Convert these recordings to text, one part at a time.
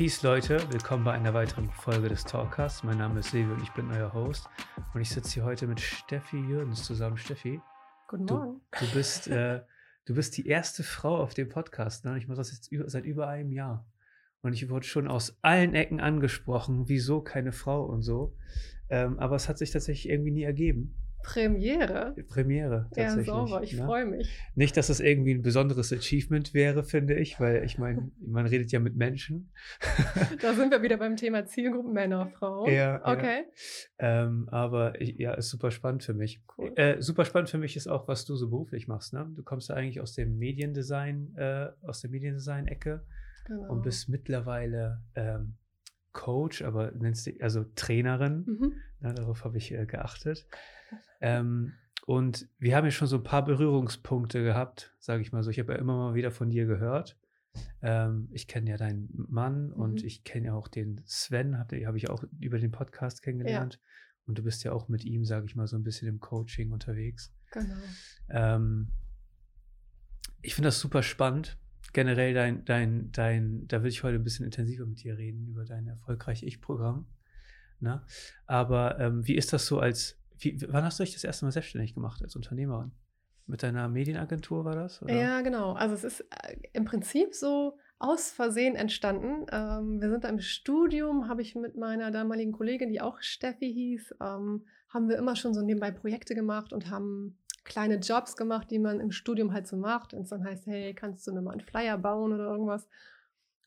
Peace Leute, willkommen bei einer weiteren Folge des Talkcasts. Mein Name ist Silvio und ich bin euer Host. Und ich sitze hier heute mit Steffi Jürgens zusammen. Steffi, Guten du, Morgen. du, bist, äh, du bist die erste Frau auf dem Podcast. Ne? Ich mache das jetzt über, seit über einem Jahr. Und ich wurde schon aus allen Ecken angesprochen, wieso keine Frau und so. Ähm, aber es hat sich tatsächlich irgendwie nie ergeben. Premiere. Premiere Ja, tatsächlich. sauber. Ich ne? freue mich. Nicht, dass es irgendwie ein besonderes Achievement wäre, finde ich, weil ich meine, man redet ja mit Menschen. Da sind wir wieder beim Thema Zielgruppen Männer, Frauen. Ja, ja. Okay. Ähm, aber ich, ja, ist super spannend für mich. Cool. Äh, super spannend für mich ist auch, was du so beruflich machst. Ne? Du kommst ja eigentlich aus dem Mediendesign, äh, aus der Mediendesign-Ecke Genau. und bist mittlerweile ähm, Coach, aber nennst dich also Trainerin. Mhm. Ne, darauf habe ich äh, geachtet. Ähm, und wir haben ja schon so ein paar Berührungspunkte gehabt, sage ich mal so. Ich habe ja immer mal wieder von dir gehört. Ähm, ich kenne ja deinen Mann und Mhm. ich kenne ja auch den Sven, habe hab ich auch über den Podcast kennengelernt. Und du bist ja auch mit ihm, sage ich mal, so ein bisschen im Coaching unterwegs. Genau. Ähm, ich finde das super spannend. Generell dein, dein, dein, da will ich heute ein bisschen intensiver mit dir reden über dein erfolgreich Ich-Programm. Ne? Aber ähm, wie ist das so als, wie, wann hast du dich das erste Mal selbstständig gemacht als Unternehmerin? Mit deiner Medienagentur war das? Oder? Ja, genau. Also es ist äh, im Prinzip so aus Versehen entstanden. Ähm, wir sind da im Studium, habe ich mit meiner damaligen Kollegin, die auch Steffi hieß, ähm, haben wir immer schon so nebenbei Projekte gemacht und haben kleine Jobs gemacht, die man im Studium halt so macht. Und dann heißt, hey, kannst du mir mal einen Flyer bauen oder irgendwas?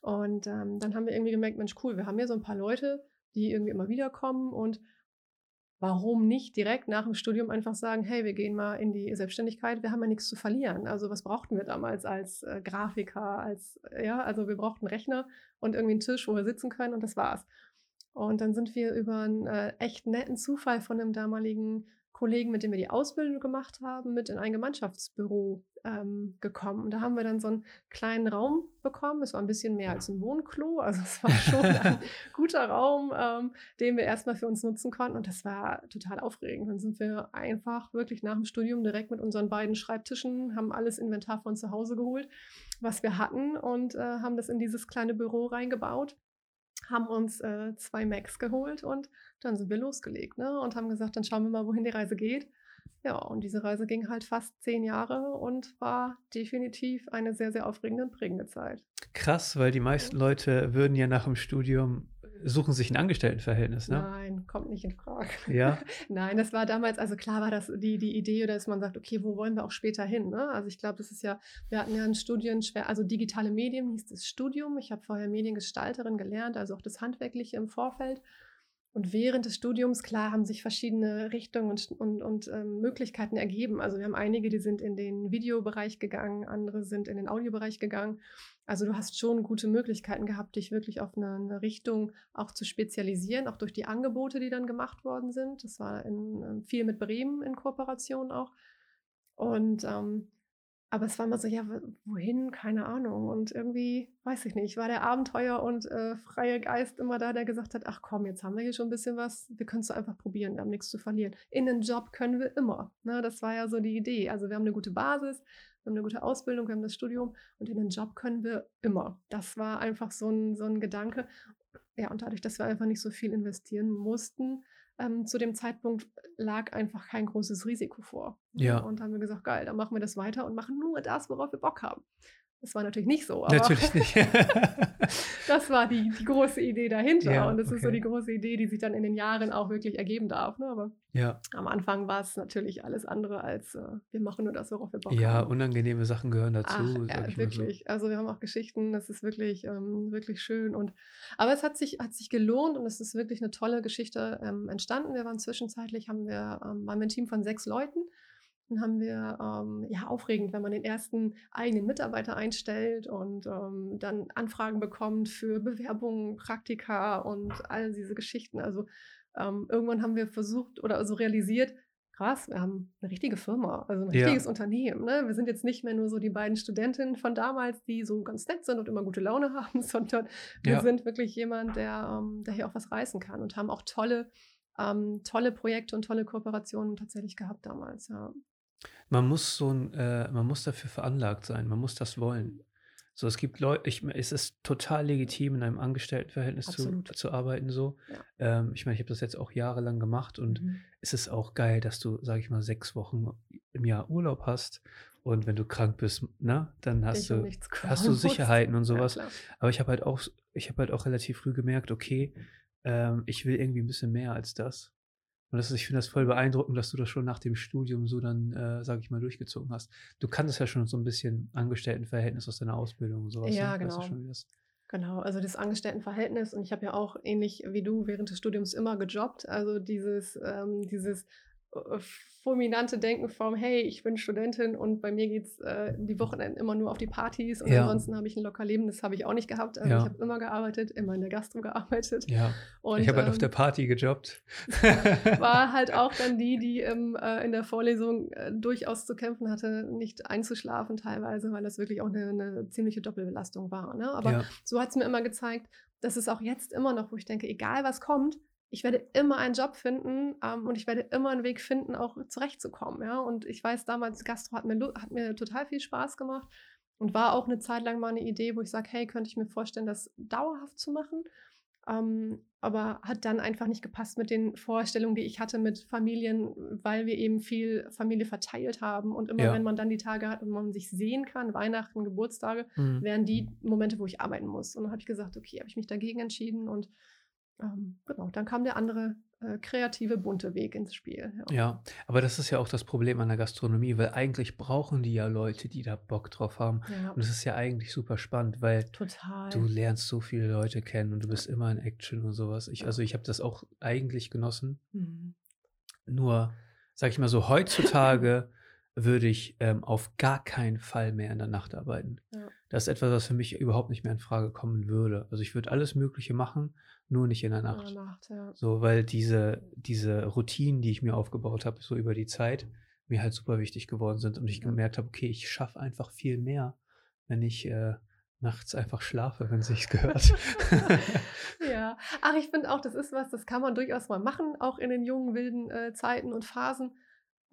Und ähm, dann haben wir irgendwie gemerkt, Mensch, cool, wir haben hier so ein paar Leute, die irgendwie immer wieder kommen und warum nicht direkt nach dem Studium einfach sagen, hey, wir gehen mal in die Selbstständigkeit, wir haben ja nichts zu verlieren. Also was brauchten wir damals als äh, Grafiker, als, äh, ja, also wir brauchten einen Rechner und irgendwie einen Tisch, wo wir sitzen können und das war's. Und dann sind wir über einen äh, echt netten Zufall von einem damaligen Kollegen, mit dem wir die Ausbildung gemacht haben, mit in ein Gemeinschaftsbüro ähm, gekommen. Und da haben wir dann so einen kleinen Raum bekommen. Es war ein bisschen mehr als ein Wohnklo. Also es war schon ein guter Raum, ähm, den wir erstmal für uns nutzen konnten. Und das war total aufregend. Dann sind wir einfach wirklich nach dem Studium direkt mit unseren beiden Schreibtischen, haben alles Inventar von zu Hause geholt, was wir hatten und äh, haben das in dieses kleine Büro reingebaut haben uns äh, zwei Macs geholt und dann sind wir losgelegt ne? und haben gesagt, dann schauen wir mal, wohin die Reise geht. Ja, und diese Reise ging halt fast zehn Jahre und war definitiv eine sehr, sehr aufregende und prägende Zeit. Krass, weil die meisten Leute würden ja nach dem Studium suchen sich ein Angestelltenverhältnis, ne? Nein, kommt nicht in Frage. Ja. Nein, das war damals, also klar war das die, die Idee, dass man sagt, okay, wo wollen wir auch später hin? Ne? Also ich glaube, das ist ja, wir hatten ja ein Studienschwer, also digitale Medien hieß das Studium. Ich habe vorher Mediengestalterin gelernt, also auch das Handwerkliche im Vorfeld. Und während des Studiums, klar, haben sich verschiedene Richtungen und, und, und ähm, Möglichkeiten ergeben. Also wir haben einige, die sind in den Videobereich gegangen, andere sind in den Audiobereich gegangen. Also du hast schon gute Möglichkeiten gehabt, dich wirklich auf eine, eine Richtung auch zu spezialisieren, auch durch die Angebote, die dann gemacht worden sind. Das war in, ähm, viel mit Bremen in Kooperation auch. Und ähm, aber es war immer so, ja, wohin? Keine Ahnung. Und irgendwie, weiß ich nicht, war der Abenteuer und äh, freie Geist immer da, der gesagt hat, ach komm, jetzt haben wir hier schon ein bisschen was, wir können es einfach probieren, wir haben nichts zu verlieren. In den Job können wir immer. Ne? Das war ja so die Idee. Also wir haben eine gute Basis, wir haben eine gute Ausbildung, wir haben das Studium und in den Job können wir immer. Das war einfach so ein, so ein Gedanke. Ja, und dadurch, dass wir einfach nicht so viel investieren mussten, ähm, zu dem Zeitpunkt lag einfach kein großes Risiko vor. Ja. Und haben wir gesagt, geil, dann machen wir das weiter und machen nur das, worauf wir Bock haben. Das war natürlich nicht so, aber Natürlich nicht. das war die, die große Idee dahinter. Ja, und das ist so okay. die große Idee, die sich dann in den Jahren auch wirklich ergeben darf. Ne? Aber ja. am Anfang war es natürlich alles andere als äh, wir machen nur das, worauf wir Bock ja, haben. unangenehme Sachen gehören dazu. Ach, ja, ich mal so. wirklich. Also wir haben auch Geschichten, das ist wirklich, ähm, wirklich schön. Und aber es hat sich, hat sich gelohnt und es ist wirklich eine tolle Geschichte ähm, entstanden. Wir waren zwischenzeitlich, haben wir, ähm, waren wir ein Team von sechs Leuten. Dann haben wir, ähm, ja, aufregend, wenn man den ersten eigenen Mitarbeiter einstellt und ähm, dann Anfragen bekommt für Bewerbungen, Praktika und all diese Geschichten. Also ähm, irgendwann haben wir versucht oder also realisiert, krass, wir haben eine richtige Firma, also ein Ja. richtiges Unternehmen. Ne? Wir sind jetzt nicht mehr nur so die beiden Studentinnen von damals, die so ganz nett sind und immer gute Laune haben, sondern wir Ja. sind wirklich jemand, der, ähm, der hier auch was reißen kann und haben auch tolle, ähm, tolle Projekte und tolle Kooperationen tatsächlich gehabt damals. Ja. Man muss so ein, äh, man muss dafür veranlagt sein, man muss das wollen. So, es gibt Leute, ich, es ist total legitim, in einem Angestelltenverhältnis zu, Absolut. zu arbeiten. So. Ja. Ähm, ich meine, ich habe das jetzt auch jahrelang gemacht und Mhm. es ist auch geil, dass du, sage ich mal, sechs Wochen im Jahr Urlaub hast. Und wenn du krank bist, ne, dann hast du, hast du. Sicherheiten und Ja, sowas. klar. Aber ich habe halt auch, ich habe halt auch relativ früh gemerkt, okay, ähm, ich will irgendwie ein bisschen mehr als das. Und das ist, ich finde das voll beeindruckend, dass du das schon nach dem Studium so dann, äh, sage ich mal, durchgezogen hast. Du kanntest ja schon so ein bisschen Angestelltenverhältnis aus deiner Ausbildung und sowas. Ja, ne? Weißt du genau. Genau, also das Angestelltenverhältnis und ich habe ja auch ähnlich wie du während des Studiums immer gejobbt. Also dieses, ähm, dieses fulminante Denken vom, hey, ich bin Studentin und bei mir geht es äh, die Wochenenden immer nur auf die Partys und Ja. ansonsten habe ich ein locker Leben. Das habe ich auch nicht gehabt. Also Ja. ich habe immer gearbeitet, immer in der Gastro gearbeitet. Ja. Und, ich habe halt auf ähm, der Party gejobbt. war halt auch dann die, die im, äh, in der Vorlesung äh, durchaus zu kämpfen hatte, nicht einzuschlafen teilweise, weil das wirklich auch eine, eine ziemliche Doppelbelastung war. Ne? Aber ja. so hat es mir immer gezeigt, dass es auch jetzt immer noch, wo ich denke, egal was kommt, ich werde immer einen Job finden ähm, und ich werde immer einen Weg finden, auch zurechtzukommen. Ja? Und ich weiß, damals Gastro hat mir, hat mir total viel Spaß gemacht und war auch eine Zeit lang mal eine Idee, wo ich sage, hey, könnte ich mir vorstellen, das dauerhaft zu machen. Ähm, aber hat dann einfach nicht gepasst mit den Vorstellungen, die ich hatte mit Familien, weil wir eben viel Familie verteilt haben. Und immer Ja. wenn man dann die Tage hat und man sich sehen kann, Weihnachten, Geburtstage, Mhm. wären die Momente, wo ich arbeiten muss. Und dann habe ich gesagt, okay, habe ich mich dagegen entschieden und ähm, genau, dann kam der andere äh, kreative, bunte Weg ins Spiel. Ja. Ja, aber das ist ja auch das Problem an der Gastronomie, weil eigentlich brauchen die ja Leute, die da Bock drauf haben. Ja, Und es ist ja eigentlich super spannend, weil total. du lernst so viele Leute kennen und du bist immer in Action und sowas. Ich, also ich habe das auch eigentlich genossen. Mhm. Nur, sag ich mal so, heutzutage würde ich ähm, auf gar keinen Fall mehr in der Nacht arbeiten. Ja. Das ist etwas, was für mich überhaupt nicht mehr in Frage kommen würde. Also ich würde alles Mögliche machen, nur nicht in der In Nacht. der Nacht, ja. So, weil diese, diese Routinen, die ich mir aufgebaut habe, so über die Zeit, mir halt super wichtig geworden sind und ich Ja. gemerkt habe, okay, ich schaffe einfach viel mehr, wenn ich äh, nachts einfach schlafe, wenn es sich gehört. ja, ach, ich finde auch, das ist was, das kann man durchaus mal machen, auch in den jungen, wilden äh, Zeiten und Phasen.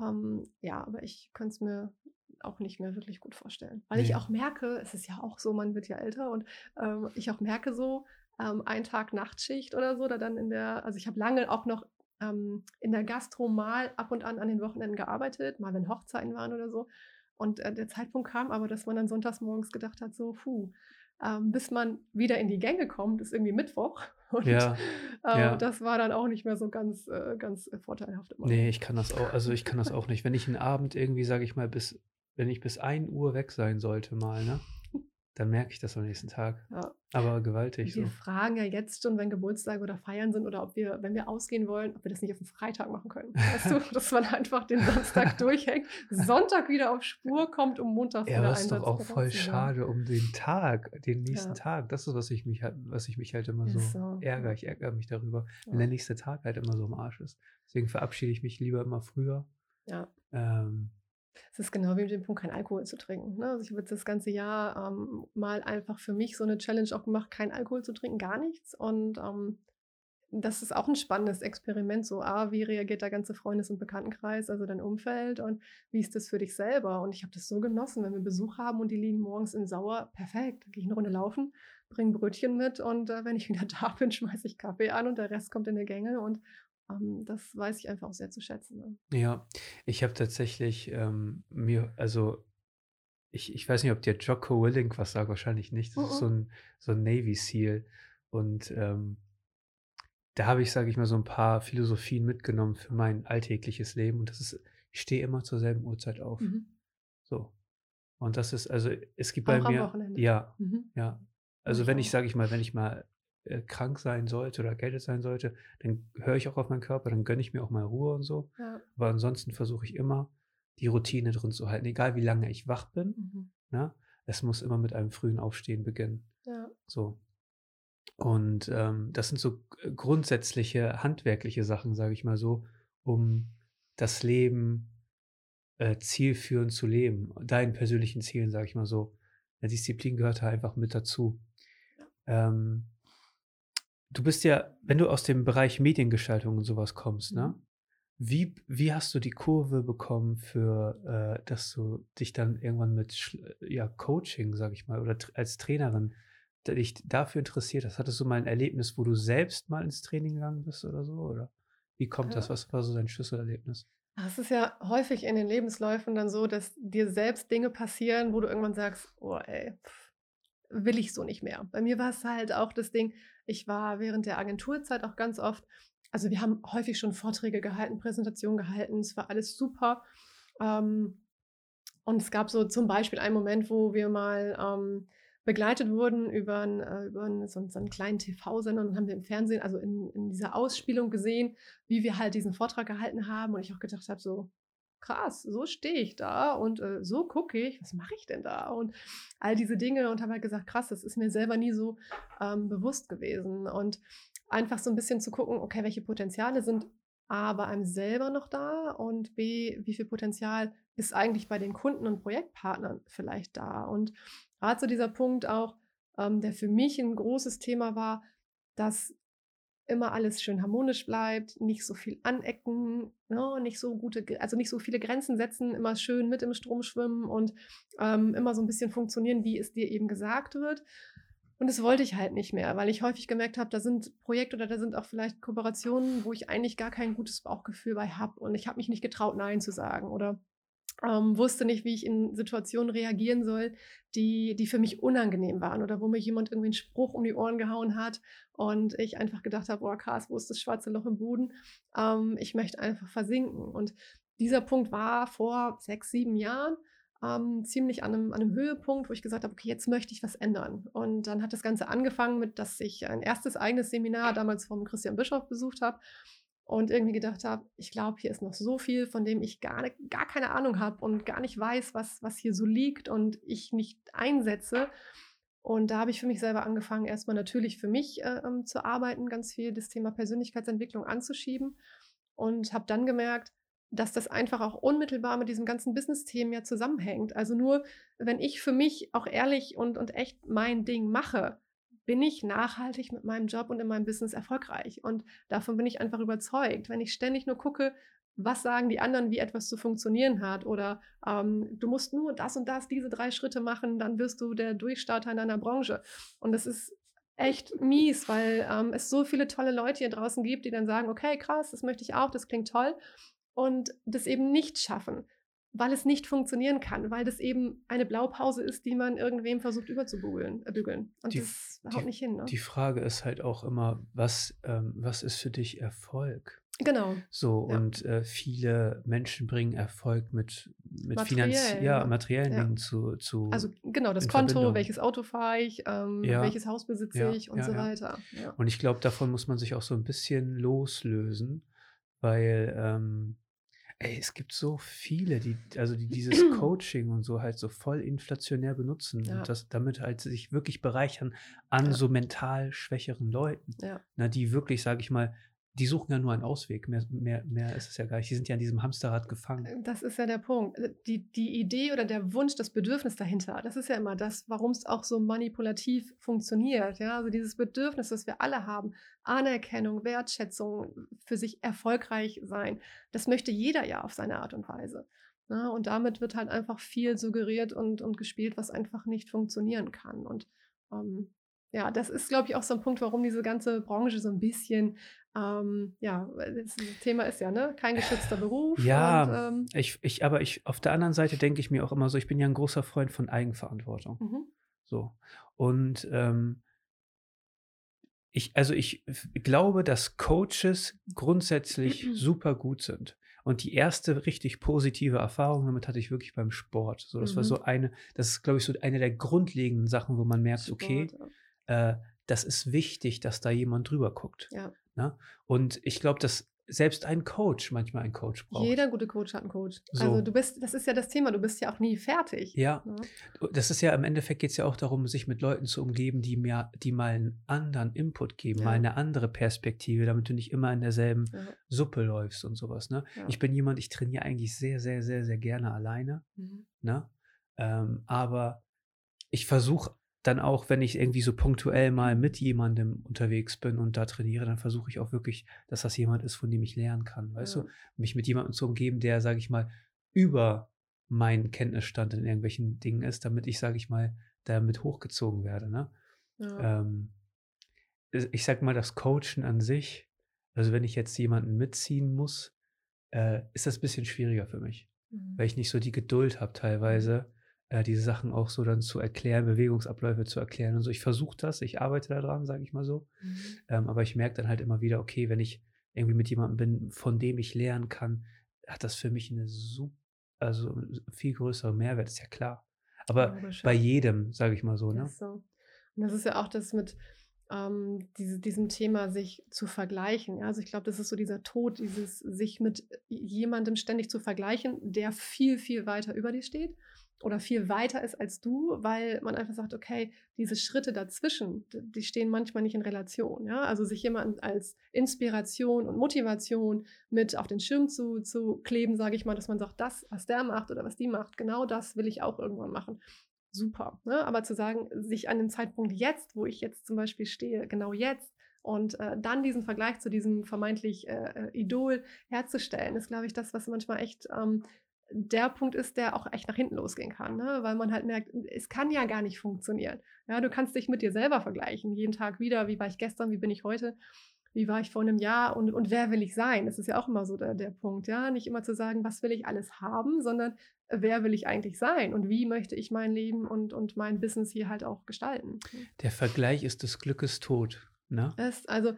Ähm, ja, aber ich könnte es mir auch nicht mehr wirklich gut vorstellen. Weil ich Nee. auch merke, es ist ja auch so, man wird ja älter und ähm, ich auch merke so, ähm, ein Tag Nachtschicht oder so, oder dann in der, also ich habe lange auch noch ähm, in der Gastro mal ab und an an den Wochenenden gearbeitet, mal wenn Hochzeiten waren oder so. Und äh, der Zeitpunkt kam aber, dass man dann sonntags morgens gedacht hat, so, puh, ähm, bis man wieder in die Gänge kommt, ist irgendwie Mittwoch. Und Ja, ähm, ja. das war dann auch nicht mehr so ganz, äh, ganz äh, vorteilhaft immer. nee, ich kann das auch, also ich kann das auch nicht. Wenn ich einen Abend irgendwie, sage ich mal, bis, wenn ich bis 1 Uhr weg sein sollte mal, ne, dann merke ich das am nächsten Tag. Ja. Aber gewaltig Wir so. fragen ja jetzt schon, wenn Geburtstage oder Feiern sind oder ob wir, wenn wir ausgehen wollen, ob wir das nicht auf den Freitag machen können. Weißt du, dass man einfach den Samstag durchhängt, Sonntag wieder auf Spur kommt, um Montag Ja, wieder aber es ist doch auch voll schade um den Tag, den nächsten Ja. Tag. Das ist, was ich mich halt, was ich mich halt immer so, so, ärgere. ja. Ich ärgere mich darüber, wenn Ja. der nächste Tag halt immer so im Arsch ist. Deswegen verabschiede ich mich lieber immer früher. Ja. Ähm, Es ist genau wie mit dem Punkt, kein Alkohol zu trinken. Ne? Also ich habe jetzt das ganze Jahr ähm, mal einfach für mich so eine Challenge auch gemacht, kein Alkohol zu trinken, gar nichts. Und ähm, das ist auch ein spannendes Experiment. So, ah, wie reagiert der ganze Freundes- und Bekanntenkreis, also dein Umfeld und wie ist das für dich selber? Und ich habe das so genossen, wenn wir Besuch haben und die liegen morgens in Sauer, perfekt, gehe ich eine Runde laufen, bringe Brötchen mit und äh, wenn ich wieder da bin, schmeiße ich Kaffee an und der Rest kommt in die Gänge und das weiß ich einfach auch sehr zu schätzen. Ne? ja, ich habe tatsächlich ähm, mir, also ich, ich weiß nicht, ob dir Jocko Willink was sagt, wahrscheinlich nicht. Das ist so ein, so ein Navy SEAL. Und ähm, da habe ich, sage ich mal, so ein paar Philosophien mitgenommen für mein alltägliches Leben. Und das ist, ich stehe immer zur selben Uhrzeit auf. Mhm. So. Und das ist, also es gibt Auch bei mir, Wochenende? ja, Mhm. ja. Also wenn ich, sage ich mal, wenn ich mal äh, krank sein sollte oder erkältet sein sollte, dann höre ich auch auf meinen Körper, dann gönne ich mir auch mal Ruhe und so. Ja. Aber ansonsten versuche ich immer, die Routine drin zu halten, egal wie lange ich wach bin. Mhm. Ne? Es muss immer mit einem frühen Aufstehen beginnen. Ja. So. Und ähm, das sind so äh, grundsätzliche handwerkliche Sachen, sage ich mal so, um das Leben äh, zielführend zu leben. Deinen persönlichen Zielen, sage ich mal so. Eine Disziplin gehört da einfach mit dazu. Ähm, du bist ja, wenn du aus dem Bereich Mediengestaltung und sowas kommst, ne? Mhm. Wie, wie hast du die Kurve bekommen für, äh, dass du dich dann irgendwann mit ja, Coaching, sag ich mal, oder als Trainerin dich dafür interessiert hast? Hattest du mal ein Erlebnis, wo du selbst mal ins Training gegangen bist oder so? Oder wie kommt das? Was war so dein Schlüsselerlebnis? Es ist ja häufig in den Lebensläufen dann so, dass dir selbst Dinge passieren, wo du irgendwann sagst, oh ey, pff, will ich so nicht mehr. Bei mir war es halt auch das Ding, ich war während der Agenturzeit auch ganz oft also wir haben häufig schon Vorträge gehalten, Präsentationen gehalten, es war alles super. Ähm, und es gab so zum Beispiel einen Moment, wo wir mal ähm, begleitet wurden über, ein, äh, über ein, so, so, einen kleinen TV-Sender und haben wir im Fernsehen, also in, in, dieser Ausspielung gesehen, wie wir halt diesen Vortrag gehalten haben. Und ich auch gedacht habe, so krass, so stehe ich da und äh, so gucke ich, was mache ich denn da? Und all diese Dinge und habe halt gesagt, krass, das ist mir selber nie so ähm, bewusst gewesen. Und einfach so ein bisschen zu gucken, okay, welche Potenziale sind A bei einem selber noch da und B, wie viel Potenzial ist eigentlich bei den Kunden und Projektpartnern vielleicht da. Und gerade so dieser Punkt auch, ähm, der für mich ein großes Thema war, dass immer alles schön harmonisch bleibt, nicht so viel anecken, no, ne, nicht so gute, also nicht so viele Grenzen setzen, immer schön mit im Strom schwimmen und ähm, immer so ein bisschen funktionieren, wie es dir eben gesagt wird. Und das wollte ich halt nicht mehr, weil ich häufig gemerkt habe, da sind Projekte oder da sind auch vielleicht Kooperationen, wo ich eigentlich gar kein gutes Bauchgefühl bei habe. Und ich habe mich nicht getraut, Nein zu sagen oder ähm, wusste nicht, wie ich in Situationen reagieren soll, die, die für mich unangenehm waren oder wo mir jemand irgendwie einen Spruch um die Ohren gehauen hat und ich einfach gedacht habe, boah, krass, wo ist das schwarze Loch im Boden? Ähm, ich möchte einfach versinken. Und dieser Punkt war vor sechs, sieben Jahren ähm, ziemlich an einem, an einem Höhepunkt, wo ich gesagt habe, okay, jetzt möchte ich was ändern. Und dann hat das Ganze angefangen mit, dass ich ein erstes eigenes Seminar damals vom Christian Bischof besucht habe und irgendwie gedacht habe, ich glaube, hier ist noch so viel, von dem ich gar, gar keine Ahnung habe und gar nicht weiß, was, was hier so liegt und ich nicht einsetze. Und da habe ich für mich selber angefangen, erstmal natürlich für mich äh, ähm, zu arbeiten, ganz viel das Thema Persönlichkeitsentwicklung anzuschieben und habe dann gemerkt, dass das einfach auch unmittelbar mit diesem ganzen Business-Themen ja zusammenhängt. Also nur, wenn ich für mich auch ehrlich und, und echt mein Ding mache, bin ich nachhaltig mit meinem Job und in meinem Business erfolgreich. Und davon bin ich einfach überzeugt. Wenn ich ständig nur gucke, was sagen die anderen, wie etwas zu funktionieren hat, oder ähm, du musst nur das und das, diese drei Schritte machen, dann wirst du der Durchstarter in deiner Branche. Und das ist echt mies, weil ähm, es so viele tolle Leute hier draußen gibt, die dann sagen, okay, krass, das möchte ich auch, das klingt toll und das eben nicht schaffen, weil es nicht funktionieren kann, weil das eben eine Blaupause ist, die man irgendwem versucht überzubügeln. Äh, bügeln. Und die, das haut die, nicht hin. Ne? Die Frage ist halt auch immer, was, ähm, was ist für dich Erfolg? Genau. So, ja. und äh, viele Menschen bringen Erfolg mit, mit finanziellen, ja, materiellen ja. Dingen zu, zu. Also genau, das Konto, Verbindung. welches Auto fahre ich, ähm, ja. welches Haus besitze ich und so weiter. Und ich glaube, davon muss man sich auch so ein bisschen loslösen weil ähm, ey, es gibt so viele, die, also die dieses Coaching und so halt so voll inflationär benutzen ja. und das damit halt sich wirklich bereichern an ja. so mental schwächeren Leuten. Ja. Na, die wirklich, sage ich mal, die suchen ja nur einen Ausweg. Mehr, mehr, mehr ist es ja gar nicht. Die sind ja an diesem Hamsterrad gefangen. Äh, das ist ja der Punkt. Äh, die, die Idee oder der Wunsch, das Bedürfnis dahinter, das ist ja immer das, warum es auch so manipulativ funktioniert. Ja? Also dieses Bedürfnis, das wir alle haben, Anerkennung, Wertschätzung, für sich erfolgreich sein, das möchte jeder ja auf seine Art und Weise. Ja? Und damit wird halt einfach viel suggeriert und, und gespielt, was einfach nicht funktionieren kann. Und ähm, ja, das ist, glaube ich, auch so ein Punkt, warum diese ganze Branche so ein bisschen ähm, ja, das Thema ist ja, ne? Kein geschützter Beruf. Ja, und, ähm, ich, ich, aber ich, auf der anderen Seite denke ich mir auch immer so, ich bin ja ein großer Freund von Eigenverantwortung. Mhm. So. Und ähm, ich, also ich glaube, dass Coaches grundsätzlich mhm. super gut sind. Und die erste richtig positive Erfahrung damit hatte ich wirklich beim Sport. So, das mhm. war so eine, das ist, glaube ich, so eine der grundlegenden Sachen, wo man merkt, Sport, okay, ja. äh, das ist wichtig, dass da jemand drüber guckt. Ja. Ne? Und ich glaube, dass selbst ein Coach manchmal einen Coach braucht. Jeder gute Coach hat einen Coach. So. Also du bist, das ist ja das Thema, du bist ja auch nie fertig. Ja. ja. Ne? Das ist ja im Endeffekt geht es ja auch darum, sich mit Leuten zu umgeben, die mir, die mal einen anderen Input geben, ja. mal eine andere Perspektive, damit du nicht immer in derselben ja. Suppe läufst und sowas. Ne? Ich bin jemand, ich trainiere eigentlich sehr, sehr, sehr, sehr gerne alleine. Mhm. Ne? Ähm, aber ich versuche dann auch, wenn ich irgendwie so punktuell mal mit jemandem unterwegs bin und da trainiere, dann versuche ich auch wirklich, dass das jemand ist, von dem ich lernen kann. Weißt Ja. du, mich mit jemandem zu umgeben, der, sage ich mal, über meinen Kenntnisstand in irgendwelchen Dingen ist, damit ich, sage ich mal, damit hochgezogen werde. Ne? Ja. Ähm, ich sag mal, das Coachen an sich, also wenn ich jetzt jemanden mitziehen muss, äh, ist das ein bisschen schwieriger für mich, Mhm. weil ich nicht so die Geduld habe teilweise, äh, diese Sachen auch so dann zu erklären, Bewegungsabläufe zu erklären und so. Ich versuche das, ich arbeite daran, sage ich mal so. Mhm. Ähm, aber ich merke dann halt immer wieder, okay, wenn ich irgendwie mit jemandem bin, von dem ich lernen kann, hat das für mich eine super, also viel größere Mehrwert, ist ja klar. Aber Logisch, bei ja. jedem, sage ich mal so, ne? So. Und das ist ja auch das mit ähm, diese, diesem Thema, sich zu vergleichen. Ja? Also ich glaube, das ist so dieser Tod, dieses sich mit jemandem ständig zu vergleichen, der viel, viel weiter über dir steht oder viel weiter ist als du, weil man einfach sagt, okay, diese Schritte dazwischen, die stehen manchmal nicht in Relation. Ja? Also sich jemanden als Inspiration und Motivation mit auf den Schirm zu, zu kleben, sage ich mal, dass man sagt, das, was der macht oder was die macht, genau das will ich auch irgendwann machen super. Ne? Aber zu sagen, sich an den Zeitpunkt jetzt, wo ich jetzt zum Beispiel stehe, genau jetzt, und äh, dann diesen Vergleich zu diesem vermeintlich äh, äh, Idol herzustellen, ist, glaube ich, das, was manchmal echt ähm, der Punkt ist, der auch echt nach hinten losgehen kann, ne? weil man halt merkt, es kann ja gar nicht funktionieren. Ja, du kannst dich mit dir selber vergleichen, jeden Tag wieder, wie war ich gestern, wie bin ich heute, wie war ich vor einem Jahr und, und wer will ich sein? Das ist ja auch immer so der, der Punkt, ja, nicht immer zu sagen, was will ich alles haben, sondern wer will ich eigentlich sein und wie möchte ich mein Leben und, und mein Business hier halt auch gestalten. Der Vergleich ist des Glückes Tod. Ne? Das, also,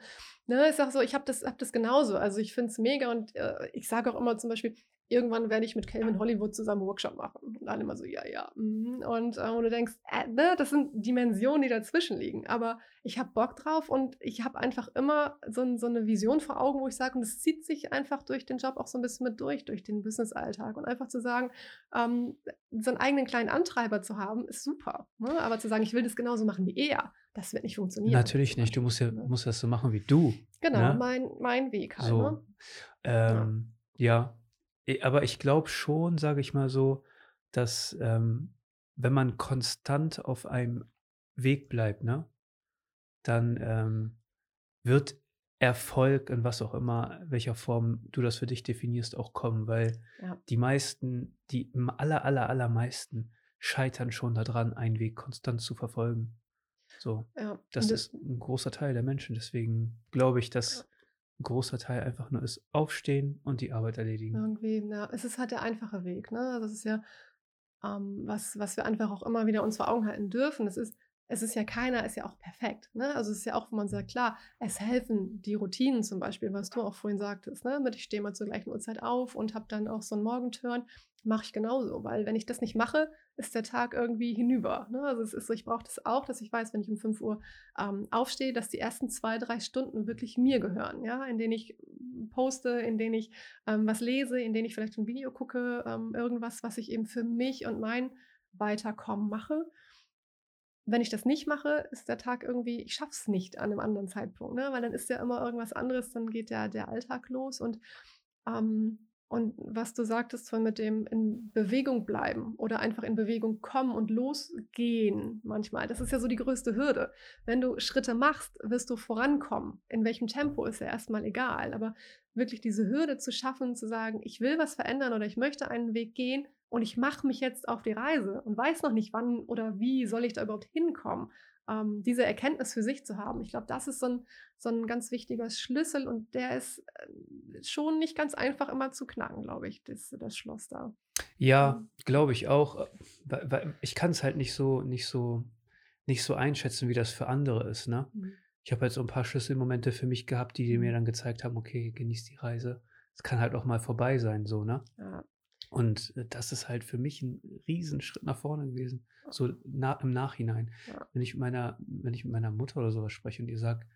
ne, ich sag so, ich habe das, hab das genauso. Also ich finde es mega und äh, ich sage auch immer zum Beispiel, irgendwann werde ich mit Calvin Hollywood zusammen Workshop machen. Und alle immer so, ja, ja. mhm. Und, äh, und du denkst, äh, ne, das sind Dimensionen, die dazwischen liegen. Aber ich habe Bock drauf und ich habe einfach immer so, so eine Vision vor Augen, wo ich sage, und es zieht sich einfach durch den Job auch so ein bisschen mit durch, durch den Business-Alltag. Und einfach zu sagen, ähm, so einen eigenen kleinen Antreiber zu haben, ist super. Ne? Aber zu sagen, ich will das genauso machen wie er, das wird nicht funktionieren. Natürlich nicht. Du musst ja ne? musst das so machen wie du. Genau, ne? mein, mein Weg halt. So. Ne? Ähm, ja. I- Aber ich glaube schon, sage ich mal so, dass ähm, wenn man konstant auf einem Weg bleibt, ne, dann ähm, wird Erfolg in was auch immer, welcher Form du das für dich definierst, auch kommen, weil Ja. die meisten, die im aller, aller, allermeisten scheitern schon daran, einen Weg konstant zu verfolgen. So, Ja. das und ist ein großer Teil der Menschen. Deswegen glaube ich, dass großer Teil einfach nur ist, aufstehen und die Arbeit erledigen. irgendwie, ja, es ist halt der einfache Weg. Ne? Also ist ja, ähm, was, was wir einfach auch immer wieder uns vor Augen halten dürfen. Es ist, es ist ja keiner, ist ja auch perfekt. Ne? Also es ist ja auch, wo man sagt, klar, es helfen die Routinen zum Beispiel, was du auch vorhin sagtest, ne? mit ich stehe mal zur gleichen Uhrzeit auf und habe dann auch so einen Morgenturn, mache ich genauso, weil wenn ich das nicht mache, ist der Tag irgendwie hinüber. Ne? Also es ist so, ich brauche das auch, dass ich weiß, wenn ich um 5 Uhr ähm, aufstehe, dass die ersten zwei, drei Stunden wirklich mir gehören, ja, in denen ich poste, in denen ich ähm, was lese, in denen ich vielleicht ein Video gucke, ähm, irgendwas, was ich eben für mich und mein Weiterkommen mache. Wenn ich das nicht mache, ist der Tag irgendwie, ich schaffe es nicht an einem anderen Zeitpunkt, ne? weil dann ist ja immer irgendwas anderes, dann geht der, der Alltag los und ähm, und was du sagtest von mit dem in Bewegung bleiben oder einfach in Bewegung kommen und losgehen manchmal, das ist ja so die größte Hürde. Wenn du Schritte machst, wirst du vorankommen. In welchem Tempo ist ja erstmal egal, aber wirklich diese Hürde zu schaffen, zu sagen, ich will was verändern oder ich möchte einen Weg gehen und ich mache mich jetzt auf die Reise und weiß noch nicht, wann oder wie soll ich da überhaupt hinkommen. Ähm, diese Erkenntnis für sich zu haben. Ich glaube, das ist so ein, so ein ganz wichtiger Schlüssel und der ist äh, schon nicht ganz einfach immer zu knacken, glaube ich, das, das Schloss da. Ja, glaube ich auch. äh, Weil, weil ich kann es halt nicht so, nicht so, nicht so einschätzen, wie das für andere ist, ne? Mhm. Ich habe halt so ein paar Schlüsselmomente für mich gehabt, die mir Mhm. dann gezeigt haben, okay, genieß die Reise. Es kann halt auch mal vorbei sein, so, ne? Ja, Und äh, das ist halt für mich ein Riesenschritt nach vorne gewesen, so na, im Nachhinein. Ja. Wenn ich mit meiner, wenn ich mit meiner Mutter oder sowas spreche und ihr sagt,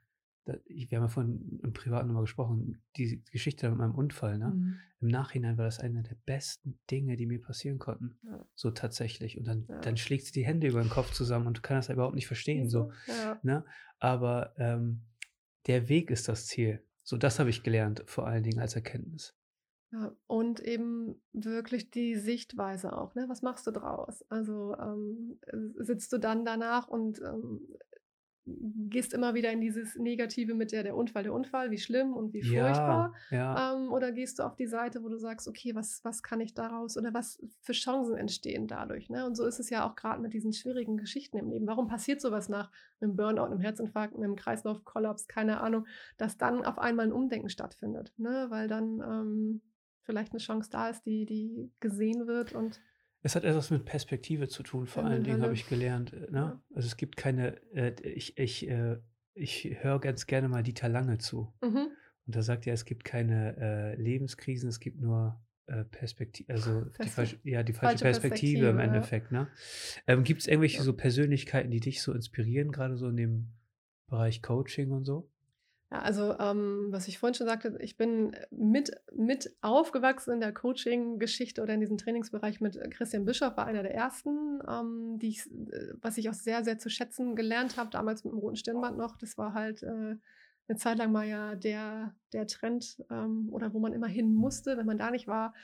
wir haben ja vorhin im Privaten nochmal gesprochen, die Geschichte mit meinem Unfall, ne? Mhm. Im Nachhinein war das eine der besten Dinge, die mir passieren konnten. Ja. So tatsächlich. Und dann, Ja. dann schlägt sie die Hände über den Kopf zusammen und du kannst das überhaupt nicht verstehen. So, Ja. ne? Aber ähm, der Weg ist das Ziel. So, das habe ich gelernt, vor allen Dingen als Erkenntnis. Ja, und eben wirklich die Sichtweise auch. Ne? Was machst du draus? Also ähm, sitzt du dann danach und ähm, gehst immer wieder in dieses Negative mit der, der Unfall, der Unfall, wie schlimm und wie furchtbar. Ja. Ähm, oder gehst du auf die Seite, wo du sagst, okay, was, was kann ich daraus oder was für Chancen entstehen dadurch? Ne? Und so ist es ja auch gerade mit diesen schwierigen Geschichten im Leben. Warum passiert sowas nach einem Burnout, einem Herzinfarkt, einem Kreislaufkollaps, keine Ahnung, dass dann auf einmal ein Umdenken stattfindet? Ne? Weil dann ähm, vielleicht eine Chance da ist, die, die gesehen wird und es hat etwas mit Perspektive zu tun, vor allen Dingen habe ich gelernt. Äh, ne? Ja. Also es gibt keine, äh, ich, ich, äh, ich höre ganz gerne mal Dieter Lange zu. Mhm. Und da sagt er, es gibt keine äh, Lebenskrisen, es gibt nur äh, Perspektive, also die falsche, ja, die falsche, falsche Perspektive, Perspektive, im Endeffekt. Ne? Ähm, gibt es irgendwelche ja. so Persönlichkeiten, die dich so inspirieren, gerade so in dem Bereich Coaching und so? Ja, also ähm, was ich vorhin schon sagte, ich bin mit, mit aufgewachsen in der Coaching-Geschichte oder in diesem Trainingsbereich mit Christian Bischoff, war einer der ersten, ähm, die ich, äh, was ich auch sehr, sehr zu schätzen gelernt habe, damals mit dem roten Stirnband noch. Das war halt äh, eine Zeit lang mal ja der, der Trend ähm, oder wo man immer hin musste, wenn man da nicht war,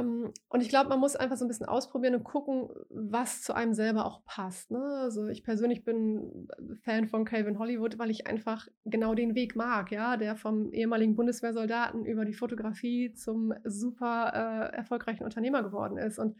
und ich glaube, man muss einfach so ein bisschen ausprobieren und gucken, was zu einem selber auch passt. Ne? Also ich persönlich bin Fan von Calvin Hollywood, weil ich einfach genau den Weg mag, ja, der vom ehemaligen Bundeswehrsoldaten über die Fotografie zum super äh, erfolgreichen Unternehmer geworden ist und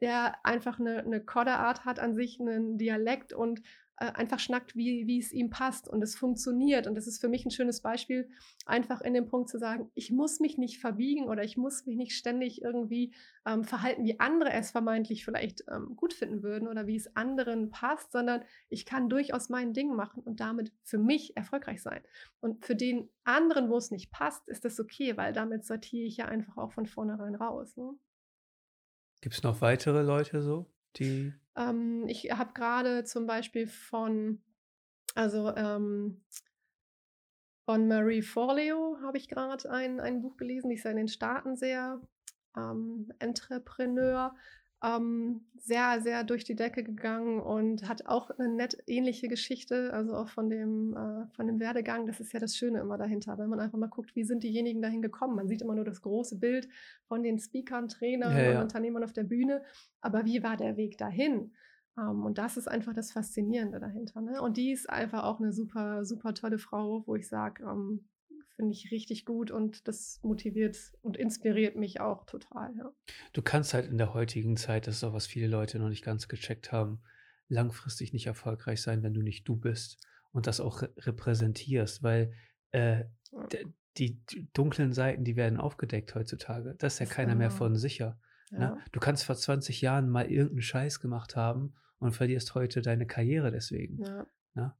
der einfach eine, eine Kodderart hat an sich, einen Dialekt und äh, einfach schnackt, wie, wie es ihm passt und es funktioniert. Und das ist für mich ein schönes Beispiel, einfach in dem Punkt zu sagen, ich muss mich nicht verbiegen oder ich muss mich nicht ständig irgendwie ähm, verhalten, wie andere es vermeintlich vielleicht ähm, gut finden würden oder wie es anderen passt, sondern ich kann durchaus mein Ding machen und damit für mich erfolgreich sein. Und für den anderen, wo es nicht passt, ist das okay, weil damit sortiere ich ja einfach auch von vornherein raus. Ne? Gibt es noch weitere Leute so, die ähm, ich habe gerade zum Beispiel von, also ähm, von Marie Forleo habe ich gerade ein, ein Buch gelesen, die ist ja in den Staaten sehr ähm, Entrepreneur ähm, sehr, sehr durch die Decke gegangen und hat auch eine nett ähnliche Geschichte, also auch von dem, äh, von dem Werdegang. Das ist ja das Schöne immer dahinter, wenn man einfach mal guckt, wie sind diejenigen dahin gekommen. Man sieht immer nur das große Bild von den Speakern, Trainern ja, ja. und Unternehmern auf der Bühne, aber wie war der Weg dahin? Um, ähm, und das ist einfach das Faszinierende dahinter. Ne? Und die ist einfach auch eine super, super tolle Frau, wo ich sage, um, ähm, finde ich richtig gut und das motiviert und inspiriert mich auch total. Ja. Du kannst halt in der heutigen Zeit, das ist auch was viele Leute noch nicht ganz gecheckt haben, langfristig nicht erfolgreich sein, wenn du nicht du bist und das auch repräsentierst, weil äh, die, dunklen Seiten, die werden aufgedeckt heutzutage. Das ist ja keiner mehr von sicher. Ne? Ja. Ne? Du kannst vor 20 Jahren mal irgendeinen Scheiß gemacht haben und verlierst heute deine Karriere deswegen. Ja. Ne?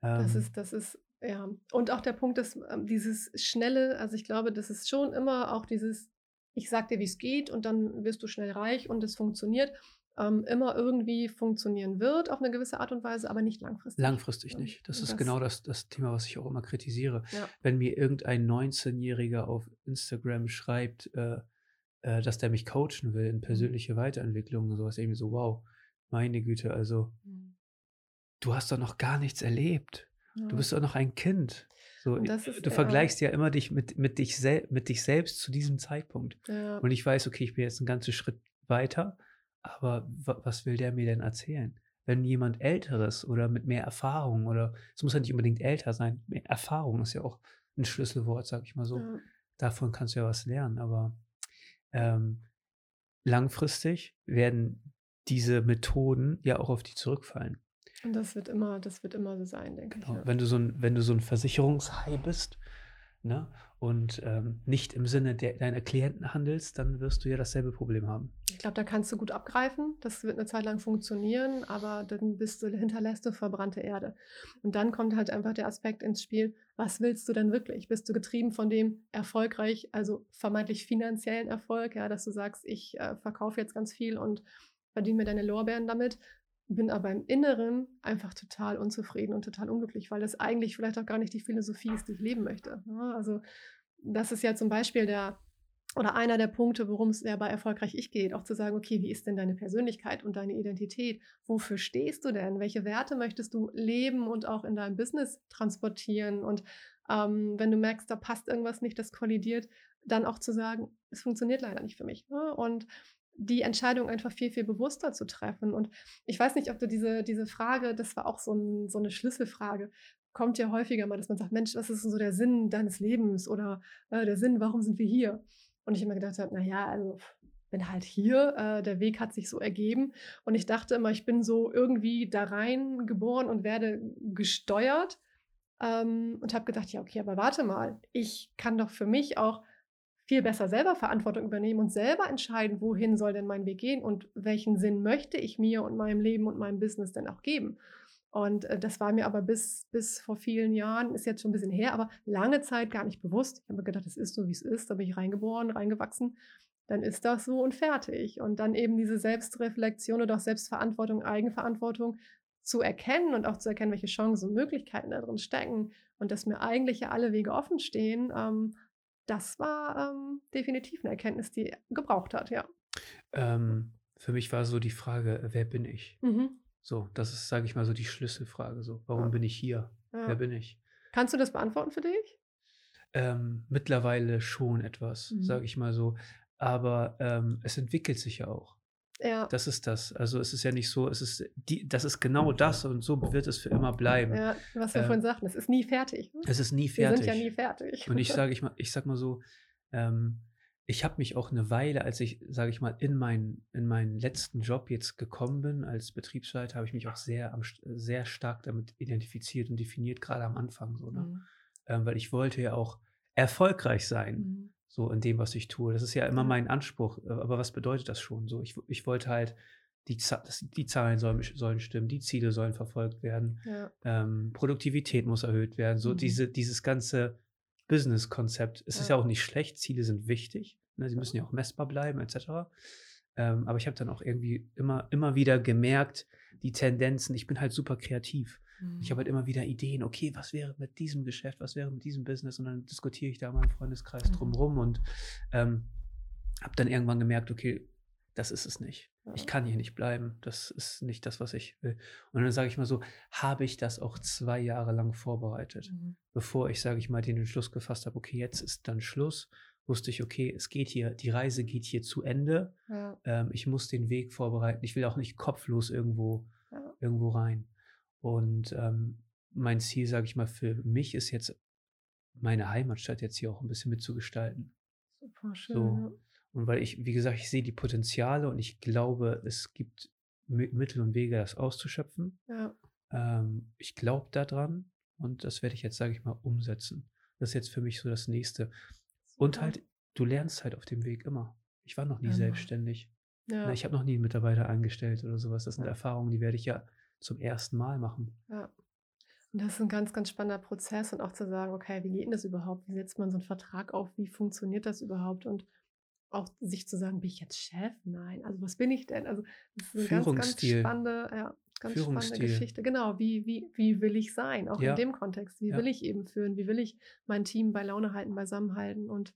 das, ähm, ist, das ist ja, und auch der Punkt ist, ähm, dieses Schnelle, also ich glaube, das ist schon immer auch dieses, ich sag dir, wie es geht und dann wirst du schnell reich und es funktioniert, ähm, immer irgendwie funktionieren wird auf eine gewisse Art und Weise, aber nicht langfristig. Langfristig nicht. Das und ist das, genau das, das Thema, was ich auch immer kritisiere. Ja. Wenn mir irgendein 19-Jähriger auf Instagram schreibt, äh, äh, dass der mich coachen will in mhm. persönliche Weiterentwicklung und sowas, irgendwie so, wow, meine Güte, also mhm. du hast doch noch gar nichts erlebt. Du bist doch noch ein Kind. So, ist, du vergleichst ja immer dich mit, mit, dich sel mit dich selbst zu diesem Zeitpunkt. Ja. Und ich weiß, okay, ich bin jetzt einen ganzen Schritt weiter, aber was will der mir denn erzählen? Wenn jemand Älteres oder mit mehr Erfahrung oder es muss ja nicht unbedingt älter sein, mehr Erfahrung ist ja auch ein Schlüsselwort, sag ich mal so. Ja. Davon kannst du ja was lernen, aber ähm, langfristig werden diese Methoden ja auch auf die zurückfallen. Und das wird immer, das wird immer so sein, denke genau. ich. Ja. Wenn du so ein, wenn du so ein Versicherungshai bist, ne, und ähm, nicht im Sinne der, deiner Klienten handelst, dann wirst du ja dasselbe Problem haben. Ich glaube, da kannst du gut abgreifen. Das wird eine Zeit lang funktionieren, aber dann bist du, hinterlässt du verbrannte Erde. Und dann kommt halt einfach der Aspekt ins Spiel, was willst du denn wirklich? Bist du getrieben von dem erfolgreich, also vermeintlich finanziellen Erfolg, ja, dass du sagst, ich äh, verkaufe jetzt ganz viel und verdiene mir deine Lorbeeren damit? Bin aber im Inneren einfach total unzufrieden und total unglücklich, weil das eigentlich vielleicht auch gar nicht die Philosophie ist, die ich leben möchte. Ne? Also das ist ja zum Beispiel der oder einer der Punkte, worum es ja bei erfolgreich ich geht, auch zu sagen, okay, wie ist denn deine Persönlichkeit und deine Identität? Wofür stehst du denn? Welche Werte möchtest du leben und auch in deinem Business transportieren? Und ähm, wenn du merkst, da passt irgendwas nicht, das kollidiert, dann auch zu sagen, es funktioniert leider nicht für mich. Ne? Und die Entscheidung einfach viel, viel bewusster zu treffen. Und ich weiß nicht, ob du diese, diese Frage, das war auch so, ein, so eine Schlüsselfrage, kommt ja häufiger mal, dass man sagt, Mensch, was ist denn so der Sinn deines Lebens oder äh, der Sinn, warum sind wir hier? Und ich immer gedacht habe, naja, also bin halt hier, äh, der Weg hat sich so ergeben. Und ich dachte immer, ich bin so irgendwie da rein geboren und werde gesteuert. Ähm, und habe gedacht, ja, okay, aber warte mal, ich kann doch für mich auch viel besser selber Verantwortung übernehmen und selber entscheiden, wohin soll denn mein Weg gehen und welchen Sinn möchte ich mir und meinem Leben und meinem Business denn auch geben. Und äh, das war mir aber bis, bis vor vielen Jahren, ist jetzt schon ein bisschen her, aber lange Zeit gar nicht bewusst. Ich habe mir gedacht, es ist so, wie es ist. Da bin ich reingeboren, reingewachsen. Dann ist das so und fertig. Und dann eben diese Selbstreflexion oder auch Selbstverantwortung, Eigenverantwortung zu erkennen und auch zu erkennen, welche Chancen und Möglichkeiten da drin stecken und dass mir eigentlich ja alle Wege offen stehen, ähm, das war ähm, definitiv eine Erkenntnis, die gebraucht hat, ja. Ähm, für mich war so die Frage, wer bin ich? Mhm. So, das ist, sage ich mal, so die Schlüsselfrage. So, warum ja. bin ich hier? Ja. Wer bin ich? Kannst du das beantworten für dich? Ähm, mittlerweile schon etwas, mhm. sage ich mal so. Aber ähm, es entwickelt sich ja auch. Ja. Das ist das. Also es ist ja nicht so, es ist die, das ist genau das und so wird es für immer bleiben. Ja, was wir ähm, vorhin sagten, es ist nie fertig. Ne? Es ist nie fertig. Wir sind ja nie fertig. Und ich sage ich mal, ich sag mal so, ähm, ich habe mich auch eine Weile, als ich, sage ich mal, in, mein, in meinen letzten Job jetzt gekommen bin als Betriebsleiter, habe ich mich auch sehr, sehr stark damit identifiziert und definiert, gerade am Anfang so, ne? Mhm. Ähm, weil ich wollte ja auch erfolgreich sein, mhm. So in dem, was ich tue. Das ist ja immer mein Anspruch. Äh, aber was bedeutet das schon? So, ich, ich wollte halt, die, die Zahlen sollen, sollen stimmen, die Ziele sollen verfolgt werden, ja. ähm, Produktivität muss erhöht werden. So mhm. diese, dieses ganze Business-Konzept. Es ja. ist ja auch nicht schlecht, Ziele sind wichtig. Ne? Sie müssen ja auch messbar bleiben, etc. Ähm, aber ich habe dann auch irgendwie immer, immer wieder gemerkt, die Tendenzen, ich bin halt super kreativ. Mhm. Ich habe halt immer wieder Ideen, okay, was wäre mit diesem Geschäft, was wäre mit diesem Business? Und dann diskutiere ich da in meinem Freundeskreis mhm. drumherum und ähm, habe dann irgendwann gemerkt, okay, das ist es nicht. Ich kann hier nicht bleiben. Das ist nicht das, was ich will. Und dann sage ich mal so, habe ich das auch zwei Jahre lang vorbereitet, mhm. bevor ich, sage ich mal, den Entschluss gefasst habe, okay, jetzt ist dann Schluss, wusste ich, okay, es geht hier, die Reise geht hier zu Ende. Ja. Ähm, ich muss den Weg vorbereiten. Ich will auch nicht kopflos irgendwo, ja. irgendwo rein. Und ähm, mein Ziel, sage ich mal, für mich ist jetzt, meine Heimatstadt jetzt hier auch ein bisschen mitzugestalten. Super schön. So. Und weil ich, wie gesagt, ich sehe die Potenziale und ich glaube, es gibt Mittel und Wege, das auszuschöpfen. Ja. Ähm, ich glaube daran und das werde ich jetzt, sage ich mal, umsetzen. Das ist jetzt für mich so das Nächste. Und halt, du lernst halt auf dem Weg immer. Ich war noch nie ja. selbstständig. Ja. Na, ich habe noch nie einen Mitarbeiter angestellt oder sowas. Das sind. Erfahrungen, die werde ich ja zum ersten Mal machen. Ja. Und das ist ein ganz, ganz spannender Prozess und auch zu sagen, okay, wie geht denn das überhaupt? Wie setzt man so einen Vertrag auf? Wie funktioniert das überhaupt? Und auch sich zu sagen, bin ich jetzt Chef? Nein. Also was bin ich denn? Also das ist eine ganz, ganz spannende, ja, ganz spannende Geschichte. Genau, wie, wie, wie will ich sein? Auch ja. in dem Kontext. Wie ja. will ich eben führen? Wie will ich mein Team bei Laune halten, beisammenhalten? Und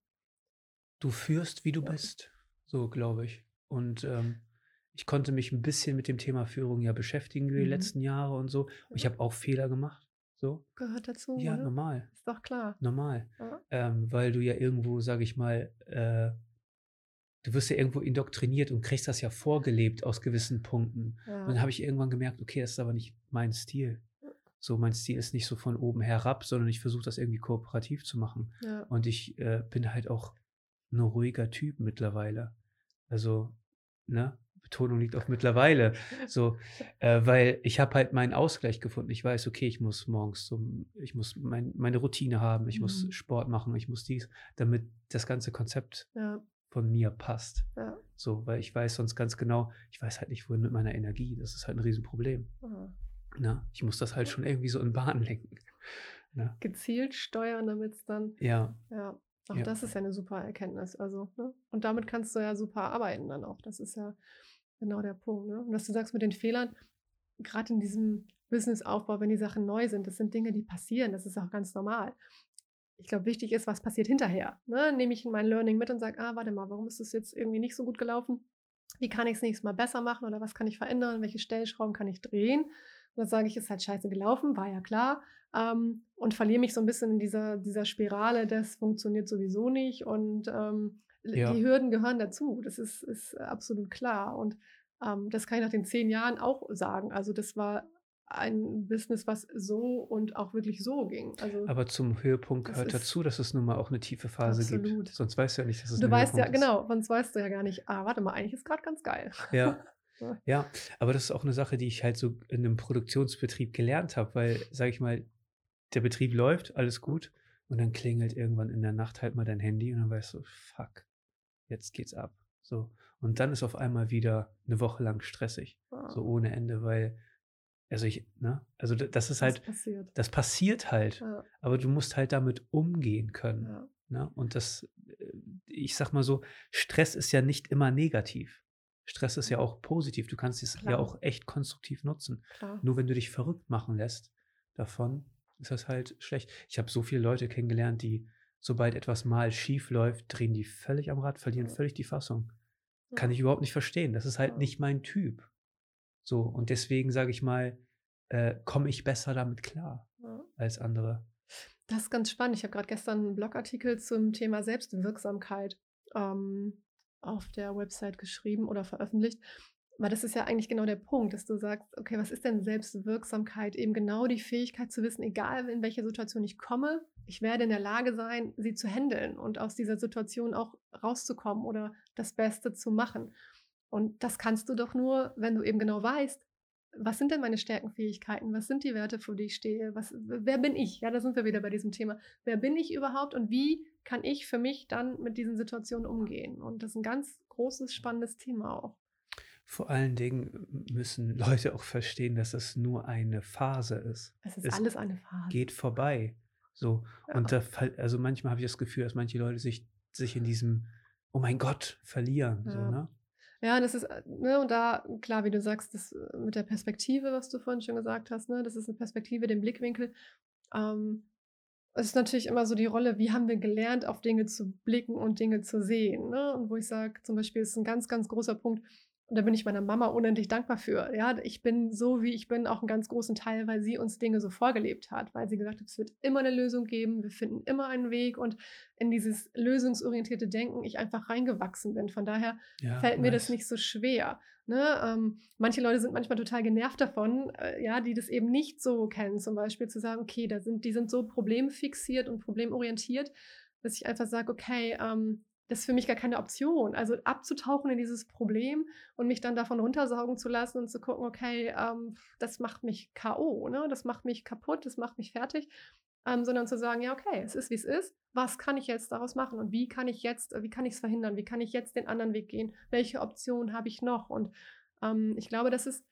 du führst, wie du ja. bist. So glaube ich. Und ähm, ich konnte mich ein bisschen mit dem Thema Führung ja beschäftigen die mhm. letzten Jahre und so. Und ich habe auch Fehler gemacht. So. Gehört dazu. Ja, oder? normal. Ist doch klar. Normal. Ähm, weil du ja irgendwo, sage ich mal, äh, du wirst ja irgendwo indoktriniert und kriegst das ja vorgelebt aus gewissen Punkten. Ja. Und dann habe ich irgendwann gemerkt, okay, das ist aber nicht mein Stil. So, mein Stil ist nicht so von oben herab, sondern ich versuche das irgendwie kooperativ zu machen. Ja. Und ich äh, bin halt auch ein ruhiger Typ mittlerweile. Also, ne? Betonung liegt auf mittlerweile. So, äh, weil ich habe halt meinen Ausgleich gefunden. Ich weiß, okay, ich muss morgens zum, ich muss mein, meine Routine haben, ich mhm. muss Sport machen, ich muss dies, damit das ganze Konzept ja von mir passt. Ja. So, weil ich weiß sonst ganz genau, ich weiß halt nicht, wohin mit meiner Energie. Das ist halt ein Riesenproblem. Mhm. Na, ich muss das halt schon irgendwie so in Bahn lenken. Na? Gezielt steuern, damit es dann. Ja. Ja. Auch ja. das ist ja eine super Erkenntnis. Also, ne? Und damit kannst du ja super arbeiten dann auch. Das ist ja genau der Punkt. Ne? Und was du sagst mit den Fehlern, gerade in diesem Businessaufbau, wenn die Sachen neu sind, das sind Dinge, die passieren. Das ist auch ganz normal ich glaube, wichtig ist, was passiert hinterher. Ne? Nehme ich mein Learning mit und sage, ah, warte mal, warum ist das jetzt irgendwie nicht so gut gelaufen? Wie kann ich es nächstes Mal besser machen oder was kann ich verändern? Welche Stellschrauben kann ich drehen? dann sage ich, ist halt scheiße gelaufen, war ja klar. Ähm, und verliere mich so ein bisschen in dieser, dieser Spirale, das funktioniert sowieso nicht. Und ähm, ja. die Hürden gehören dazu. Das ist, ist absolut klar. Und ähm, das kann ich nach den zehn Jahren auch sagen. Also das war ein Business, was so und auch wirklich so ging. Also, Aber zum Höhepunkt gehört dazu, dass es nun mal auch eine tiefe Phase absolut. gibt. Sonst weißt du ja nicht, dass es Du weißt ja, ist. genau, sonst weißt du ja gar nicht, ah, warte mal, eigentlich ist gerade ganz geil. Ja. ja. ja, aber das ist auch eine Sache, die ich halt so in einem Produktionsbetrieb gelernt habe, weil, sage ich mal, der Betrieb läuft, alles gut, und dann klingelt irgendwann in der Nacht halt mal dein Handy und dann weißt du, fuck, jetzt geht's ab. So. Und dann ist auf einmal wieder eine Woche lang stressig. Wow. So ohne Ende, weil also ich, ne? Also das ist halt, das passiert, das passiert halt. Ja. Aber du musst halt damit umgehen können. Ja. Ne? Und das, äh, ich sag mal so, Stress ist ja nicht immer negativ. Stress ist ja auch positiv. Du kannst es ja auch echt konstruktiv nutzen. Klar. Nur wenn du dich verrückt machen lässt davon, ist das halt schlecht. Ich habe so viele Leute kennengelernt, die, sobald etwas mal schief läuft, drehen die völlig am Rad, verlieren völlig die Fassung. Kann ich überhaupt nicht verstehen. Das ist halt nicht mein Typ. So, und deswegen sage ich mal, äh, komme ich besser damit klar als andere. Das ist ganz spannend. Ich habe gerade gestern einen Blogartikel zum Thema Selbstwirksamkeit ähm, auf der Website geschrieben oder veröffentlicht. Weil das ist ja eigentlich genau der Punkt, dass du sagst, okay, was ist denn Selbstwirksamkeit? Eben genau die Fähigkeit zu wissen, egal in welche Situation ich komme, ich werde in der Lage sein, sie zu handeln und aus dieser Situation auch rauszukommen oder das Beste zu machen. Und das kannst du doch nur, wenn du eben genau weißt, was sind denn meine Stärkenfähigkeiten? Was sind die Werte, für die ich stehe? Was, wer bin ich? Ja, da sind wir wieder bei diesem Thema. Wer bin ich überhaupt und wie kann ich für mich dann mit diesen Situationen umgehen? Und das ist ein ganz großes, spannendes Thema auch. Vor allen Dingen müssen Leute auch verstehen, dass es nur eine Phase ist. Es ist es alles eine Phase. Geht vorbei. So. Ja. Und da, also manchmal habe ich das Gefühl, dass manche Leute sich, sich in diesem, oh mein Gott, verlieren. Ja. So, ne? Ja, das ist, ne, und da, klar, wie du sagst, das äh, mit der Perspektive, was du vorhin schon gesagt hast, ne, das ist eine Perspektive, den Blickwinkel. Ähm, es ist natürlich immer so die Rolle, wie haben wir gelernt, auf Dinge zu blicken und Dinge zu sehen. Ne? Und wo ich sage, zum Beispiel ist ein ganz, ganz großer Punkt, und da bin ich meiner Mama unendlich dankbar für. Ja, ich bin so, wie ich bin, auch einen ganz großen Teil, weil sie uns Dinge so vorgelebt hat, weil sie gesagt hat, es wird immer eine Lösung geben, wir finden immer einen Weg und in dieses lösungsorientierte Denken ich einfach reingewachsen bin. Von daher ja, fällt mir das nicht so schwer. Ne? Ähm, manche Leute sind manchmal total genervt davon, äh, ja, die das eben nicht so kennen, zum Beispiel zu sagen, okay, da sind, die sind so problemfixiert und problemorientiert, dass ich einfach sage, okay, ähm, das ist für mich gar keine Option. Also abzutauchen in dieses Problem und mich dann davon runtersaugen zu lassen und zu gucken, okay, ähm, das macht mich K.O., ne? das macht mich kaputt, das macht mich fertig, ähm, sondern zu sagen, ja, okay, es ist, wie es ist. Was kann ich jetzt daraus machen und wie kann ich jetzt, wie kann ich es verhindern? Wie kann ich jetzt den anderen Weg gehen? Welche Option habe ich noch? Und ähm, ich glaube, das ist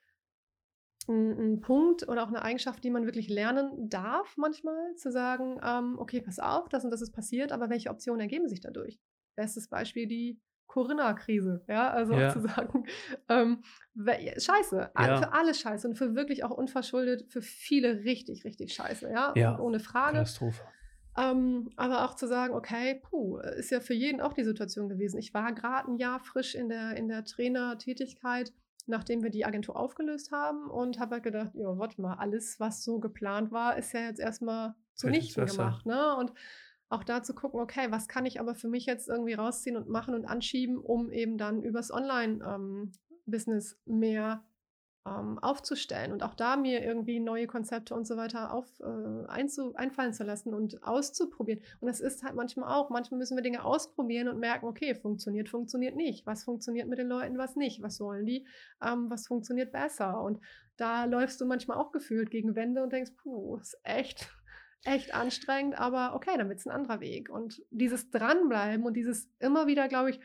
ein, ein, Punkt oder auch eine Eigenschaft, die man wirklich lernen darf, manchmal zu sagen, ähm, okay, pass auf, das und das ist passiert, aber welche Optionen ergeben sich dadurch? Bestes Beispiel die Corinna-Krise, ja, also ja. zu sagen, ähm, scheiße, ja. für alle scheiße und für wirklich auch unverschuldet, für viele richtig, richtig scheiße, ja, ja. ohne Frage. Katastrophe. Ähm, aber auch zu sagen, okay, puh, ist ja für jeden auch die Situation gewesen. Ich war gerade ein Jahr frisch in der, in der Trainertätigkeit, nachdem wir die Agentur aufgelöst haben und habe halt gedacht, ja, warte mal, alles, was so geplant war, ist ja jetzt erstmal zunichte gemacht, ne? Und auch da zu gucken, okay, was kann ich aber für mich jetzt irgendwie rausziehen und machen und anschieben, um eben dann übers Online-Business ähm, mehr ähm, aufzustellen und auch da mir irgendwie neue Konzepte und so weiter auf, äh, einzu, einfallen zu lassen und auszuprobieren. Und das ist halt manchmal auch, manchmal müssen wir Dinge ausprobieren und merken, okay, funktioniert, funktioniert nicht. Was funktioniert mit den Leuten, was nicht? Was wollen die? Ähm, was funktioniert besser? Und da läufst du manchmal auch gefühlt gegen Wände und denkst, puh, ist echt echt anstrengend, aber okay, dann wird es ein anderer Weg. Und dieses Dranbleiben und dieses immer wieder, glaube ich,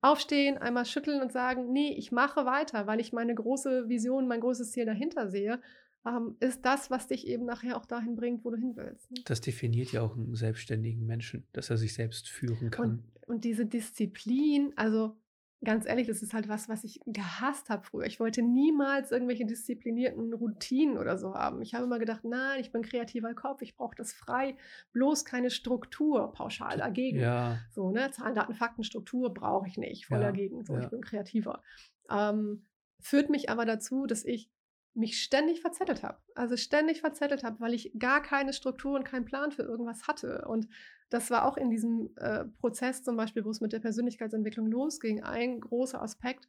aufstehen, einmal schütteln und sagen, nee, ich mache weiter, weil ich meine große Vision, mein großes Ziel dahinter sehe, ähm, ist das, was dich eben nachher auch dahin bringt, wo du hin willst. Ne? Das definiert ja auch einen selbstständigen Menschen, dass er sich selbst führen kann. Und, und diese Disziplin, also ganz ehrlich, das ist halt was, was ich gehasst habe früher. Ich wollte niemals irgendwelche disziplinierten Routinen oder so haben. Ich habe immer gedacht, nein, ich bin kreativer Kopf, ich brauche das frei, bloß keine Struktur pauschal dagegen. Ja. So, ne, Zahlen, Daten, Fakten, Struktur brauche ich nicht, voll ja. dagegen. So, ja. ich bin kreativer. Ähm, führt mich aber dazu, dass ich mich ständig verzettelt habe. Also ständig verzettelt habe, weil ich gar keine Struktur und keinen Plan für irgendwas hatte. Und das war auch in diesem äh, Prozess zum Beispiel, wo es mit der Persönlichkeitsentwicklung losging, ein großer Aspekt,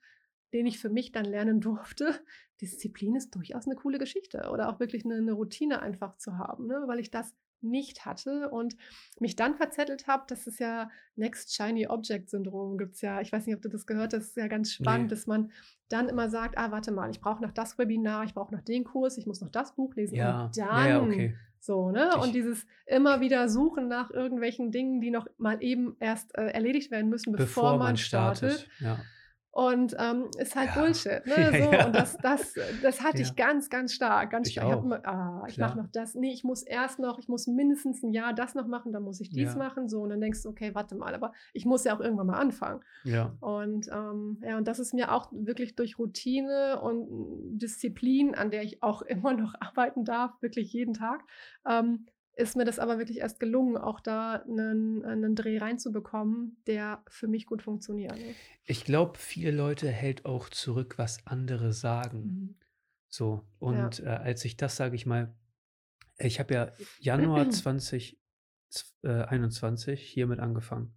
den ich für mich dann lernen durfte. Disziplin ist durchaus eine coole Geschichte oder auch wirklich eine, eine Routine einfach zu haben, ne? weil ich das nicht hatte und mich dann verzettelt habe, das ist ja Next Shiny Object Syndrom, gibt es ja, ich weiß nicht, ob du das gehört hast, das ist ja ganz spannend, nee. dass man dann immer sagt, ah, warte mal, ich brauche noch das Webinar, ich brauche noch den Kurs, ich muss noch das Buch lesen ja. und dann ja, okay. so, ne? Ich, und dieses immer wieder Suchen nach irgendwelchen Dingen, die noch mal eben erst äh, erledigt werden müssen, bevor, bevor man, man, startet. startet. Ja. Und ähm, ist halt ja. Bullshit. Ne? So, ja. Und das, das, das hatte ich ganz, ganz stark. Ganz ich stark. Ich, ah, ich mache noch das. Nee, ich muss erst noch, ich muss mindestens ein Jahr das noch machen, dann muss ich dies machen. So, und dann denkst du, okay, warte mal, aber ich muss ja auch irgendwann mal anfangen. Ja. Und ähm, ja, und das ist mir auch wirklich durch Routine und Disziplin, an der ich auch immer noch arbeiten darf, wirklich jeden Tag, ähm, ist mir das aber wirklich erst gelungen, auch da einen, einen Dreh reinzubekommen, der für mich gut funktioniert. Ne? Ich glaube, viele Leute hält auch zurück, was andere sagen. Mhm. So, und ja. äh, als ich das, sage ich mal, ich habe ja Januar 2021 äh, hiermit angefangen.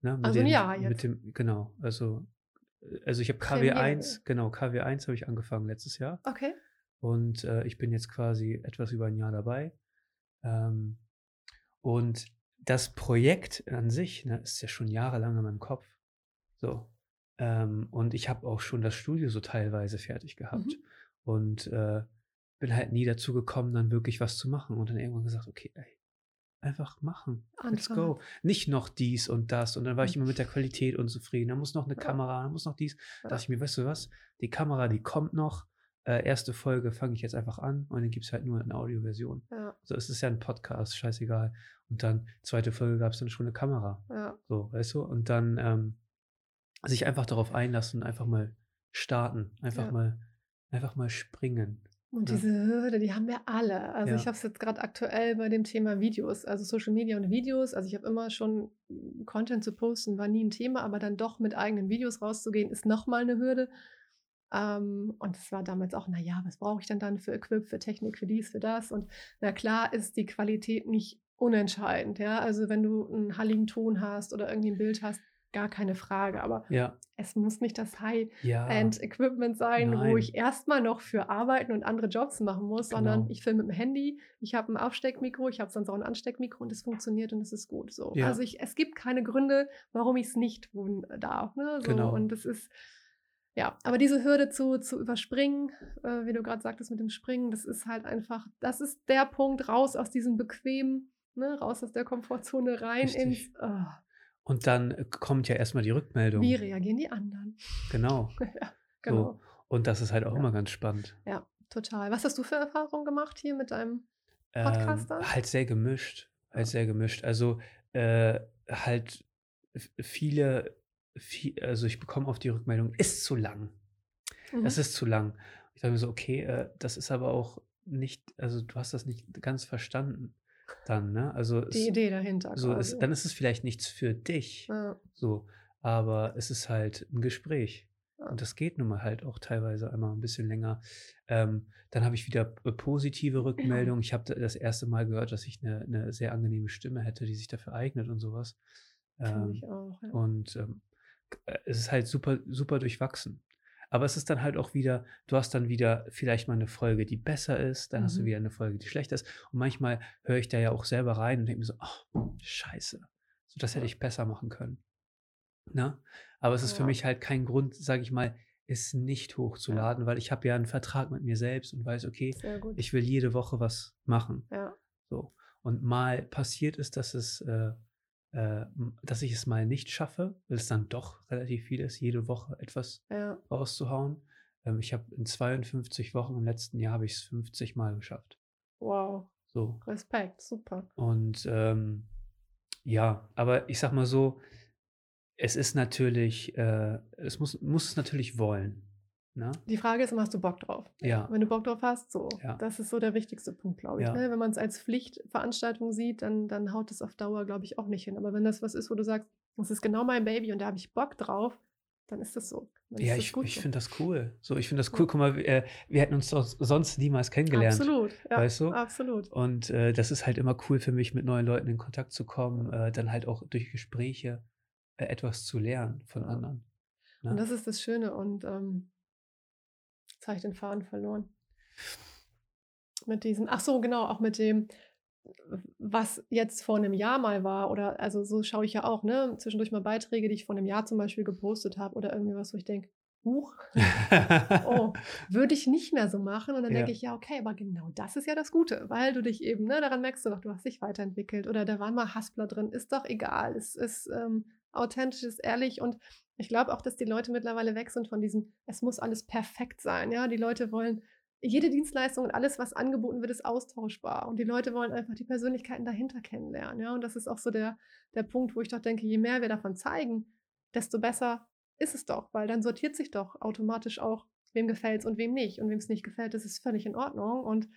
Ne, mit also ein Jahr jetzt. Mit dem, genau, also, äh, also ich habe KW1, genau, KW1 habe ich angefangen letztes Jahr. Okay. Und äh, ich bin jetzt quasi etwas über ein Jahr dabei. Ähm, und das Projekt an sich ne, ist ja schon jahrelang in meinem Kopf. So. Ähm, und ich habe auch schon das Studio so teilweise fertig gehabt. Mhm. Und äh, bin halt nie dazu gekommen, dann wirklich was zu machen. Und dann irgendwann gesagt, okay, ey, einfach machen. Anfang. Let's go. Nicht noch dies und das. Und dann war ich immer mit der Qualität unzufrieden. Da muss noch eine ja. Kamera, da muss noch dies. Da dachte ich mir, weißt du was? Die Kamera, die kommt noch äh, erste Folge fange ich jetzt einfach an und dann gibt es halt nur eine Audioversion. Ja. So, es ist ja ein Podcast, scheißegal. Und dann, zweite Folge gab es dann schon eine Kamera. Ja. So, weißt du? Und dann ähm, sich einfach darauf einlassen und einfach mal starten. Einfach ja. mal, einfach mal springen. Und diese Hürde, die haben wir alle. Also ich habe es jetzt gerade aktuell bei dem Thema Videos, also Social Media und Videos. Also ich habe immer schon Content zu posten, war nie ein Thema, aber dann doch mit eigenen Videos rauszugehen, ist nochmal eine Hürde. Ähm, und es war damals auch, naja, was brauche ich denn dann für Equip, für Technik, für dies, für das? Und na klar ist die Qualität nicht unentscheidend, ja. Also wenn du einen halligen Ton hast oder irgendwie ein Bild hast, gar keine Frage. Aber ja. es muss nicht das High-End-Equipment ja. sein, Nein. wo ich erstmal noch für arbeiten und andere Jobs machen muss, genau. sondern ich filme mit dem Handy, ich habe ein Aufsteckmikro, ich habe sonst auch ein Ansteckmikro und es funktioniert und es ist gut. So. Ja. Also ich, es gibt keine Gründe, warum ich es nicht tun darf. Ne? So, genau. Und es ist ja, aber diese Hürde zu, zu überspringen, äh, wie du gerade sagtest mit dem Springen, das ist halt einfach, das ist der Punkt raus aus diesem bequemen, ne, raus aus der Komfortzone rein Richtig. ins. Oh. Und dann äh, kommt ja erstmal die Rückmeldung. Wie reagieren die anderen? Genau. ja, genau. So. Und das ist halt auch ja. immer ganz spannend. Ja, total. Was hast du für Erfahrungen gemacht hier mit deinem Podcaster? Ähm, halt sehr gemischt. Halt sehr gemischt. Also äh, halt viele viel, also ich bekomme oft die Rückmeldung, ist zu lang. Mhm. Das ist zu lang. Ich sage mir so, okay, äh, das ist aber auch nicht, also du hast das nicht ganz verstanden dann, ne? Also die es, Idee dahinter. So ist, dann ist es vielleicht nichts für dich. Ja. So, aber es ist halt ein Gespräch. Ja. Und das geht nun mal halt auch teilweise einmal ein bisschen länger. Ähm, dann habe ich wieder positive Rückmeldungen. Ich habe das erste Mal gehört, dass ich eine, eine, sehr angenehme Stimme hätte, die sich dafür eignet und sowas. Ähm, ich auch. Und ähm, äh, es ist halt super, super durchwachsen. Aber es ist dann halt auch wieder, du hast dann wieder vielleicht mal eine Folge, die besser ist, dann mhm. hast du mhm. wieder eine Folge, die schlechter ist. Und manchmal höre ich da ja auch selber rein und denke mir so, oh, scheiße, so das hätte ich besser machen können. Na? Ne? Aber es ist ja. für mich halt kein Grund, sage ich mal, es nicht hochzuladen, ja. weil ich habe ja einen Vertrag mit mir selbst und weiß, okay, ich will jede Woche was machen. Ja. So. Und mal passiert ist, dass es äh, äh, dass ich es mal nicht schaffe, weil es dann doch relativ viel ist, jede Woche etwas ja. rauszuhauen. Ähm, ich habe in 52 Wochen im letzten Jahr habe ich es 50 Mal geschafft. Wow. So. Respekt, super. Und ähm, ja, aber ich sag mal so, es ist natürlich, äh, es muss, muss es natürlich wollen. Ne? Die Frage ist immer, hast du Bock drauf? Ja. Wenn du Bock drauf hast, so. Ja. Das ist so der wichtigste Punkt, glaube ich. Ja. Ne? Wenn man es als Pflichtveranstaltung sieht, dann, dann haut es auf Dauer, glaube ich, auch nicht hin. Aber wenn das was ist, wo du sagst, das ist genau mein Baby und da habe ich Bock drauf, dann ist das so. Dann Ja, das ich, ich so. finde das cool. So, ich finde das cool. Guck mal, wir, äh, wir hätten uns doch sonst niemals kennengelernt. Absolut, ja, weißt du? absolut. Und äh, das ist halt immer cool für mich, mit neuen Leuten in Kontakt zu kommen, äh, dann halt auch durch Gespräche äh, etwas zu lernen von anderen. Und Ne? das ist das Schöne. Und ähm, jetzt habe ich den Faden verloren. Mit diesem, ach so, genau, auch mit dem, was jetzt vor einem Jahr mal war, oder also so schaue ich ja auch, ne? Zwischendurch mal Beiträge, die ich vor einem Jahr zum Beispiel gepostet habe, oder irgendwie was, wo ich denke, huch, oh, würde ich nicht mehr so machen. Und dann Ja. denke ich, ja, okay, aber genau das ist ja das Gute, weil du dich eben, ne, daran merkst du doch, du hast dich weiterentwickelt oder da waren mal Haspler drin, ist doch egal. Es ist ähm, authentisch, ist ehrlich und ich glaube auch, dass die Leute mittlerweile weg sind von diesem, es muss alles perfekt sein. Ja, die Leute wollen, jede Dienstleistung und alles, was angeboten wird, ist austauschbar. Und die Leute wollen einfach die Persönlichkeiten dahinter kennenlernen. Ja, und das ist auch so der, der Punkt, wo ich doch denke, je mehr wir davon zeigen, desto besser ist es doch, weil dann sortiert sich doch automatisch auch, wem gefällt es und wem nicht. Und wem es nicht gefällt, das ist völlig in Ordnung. Und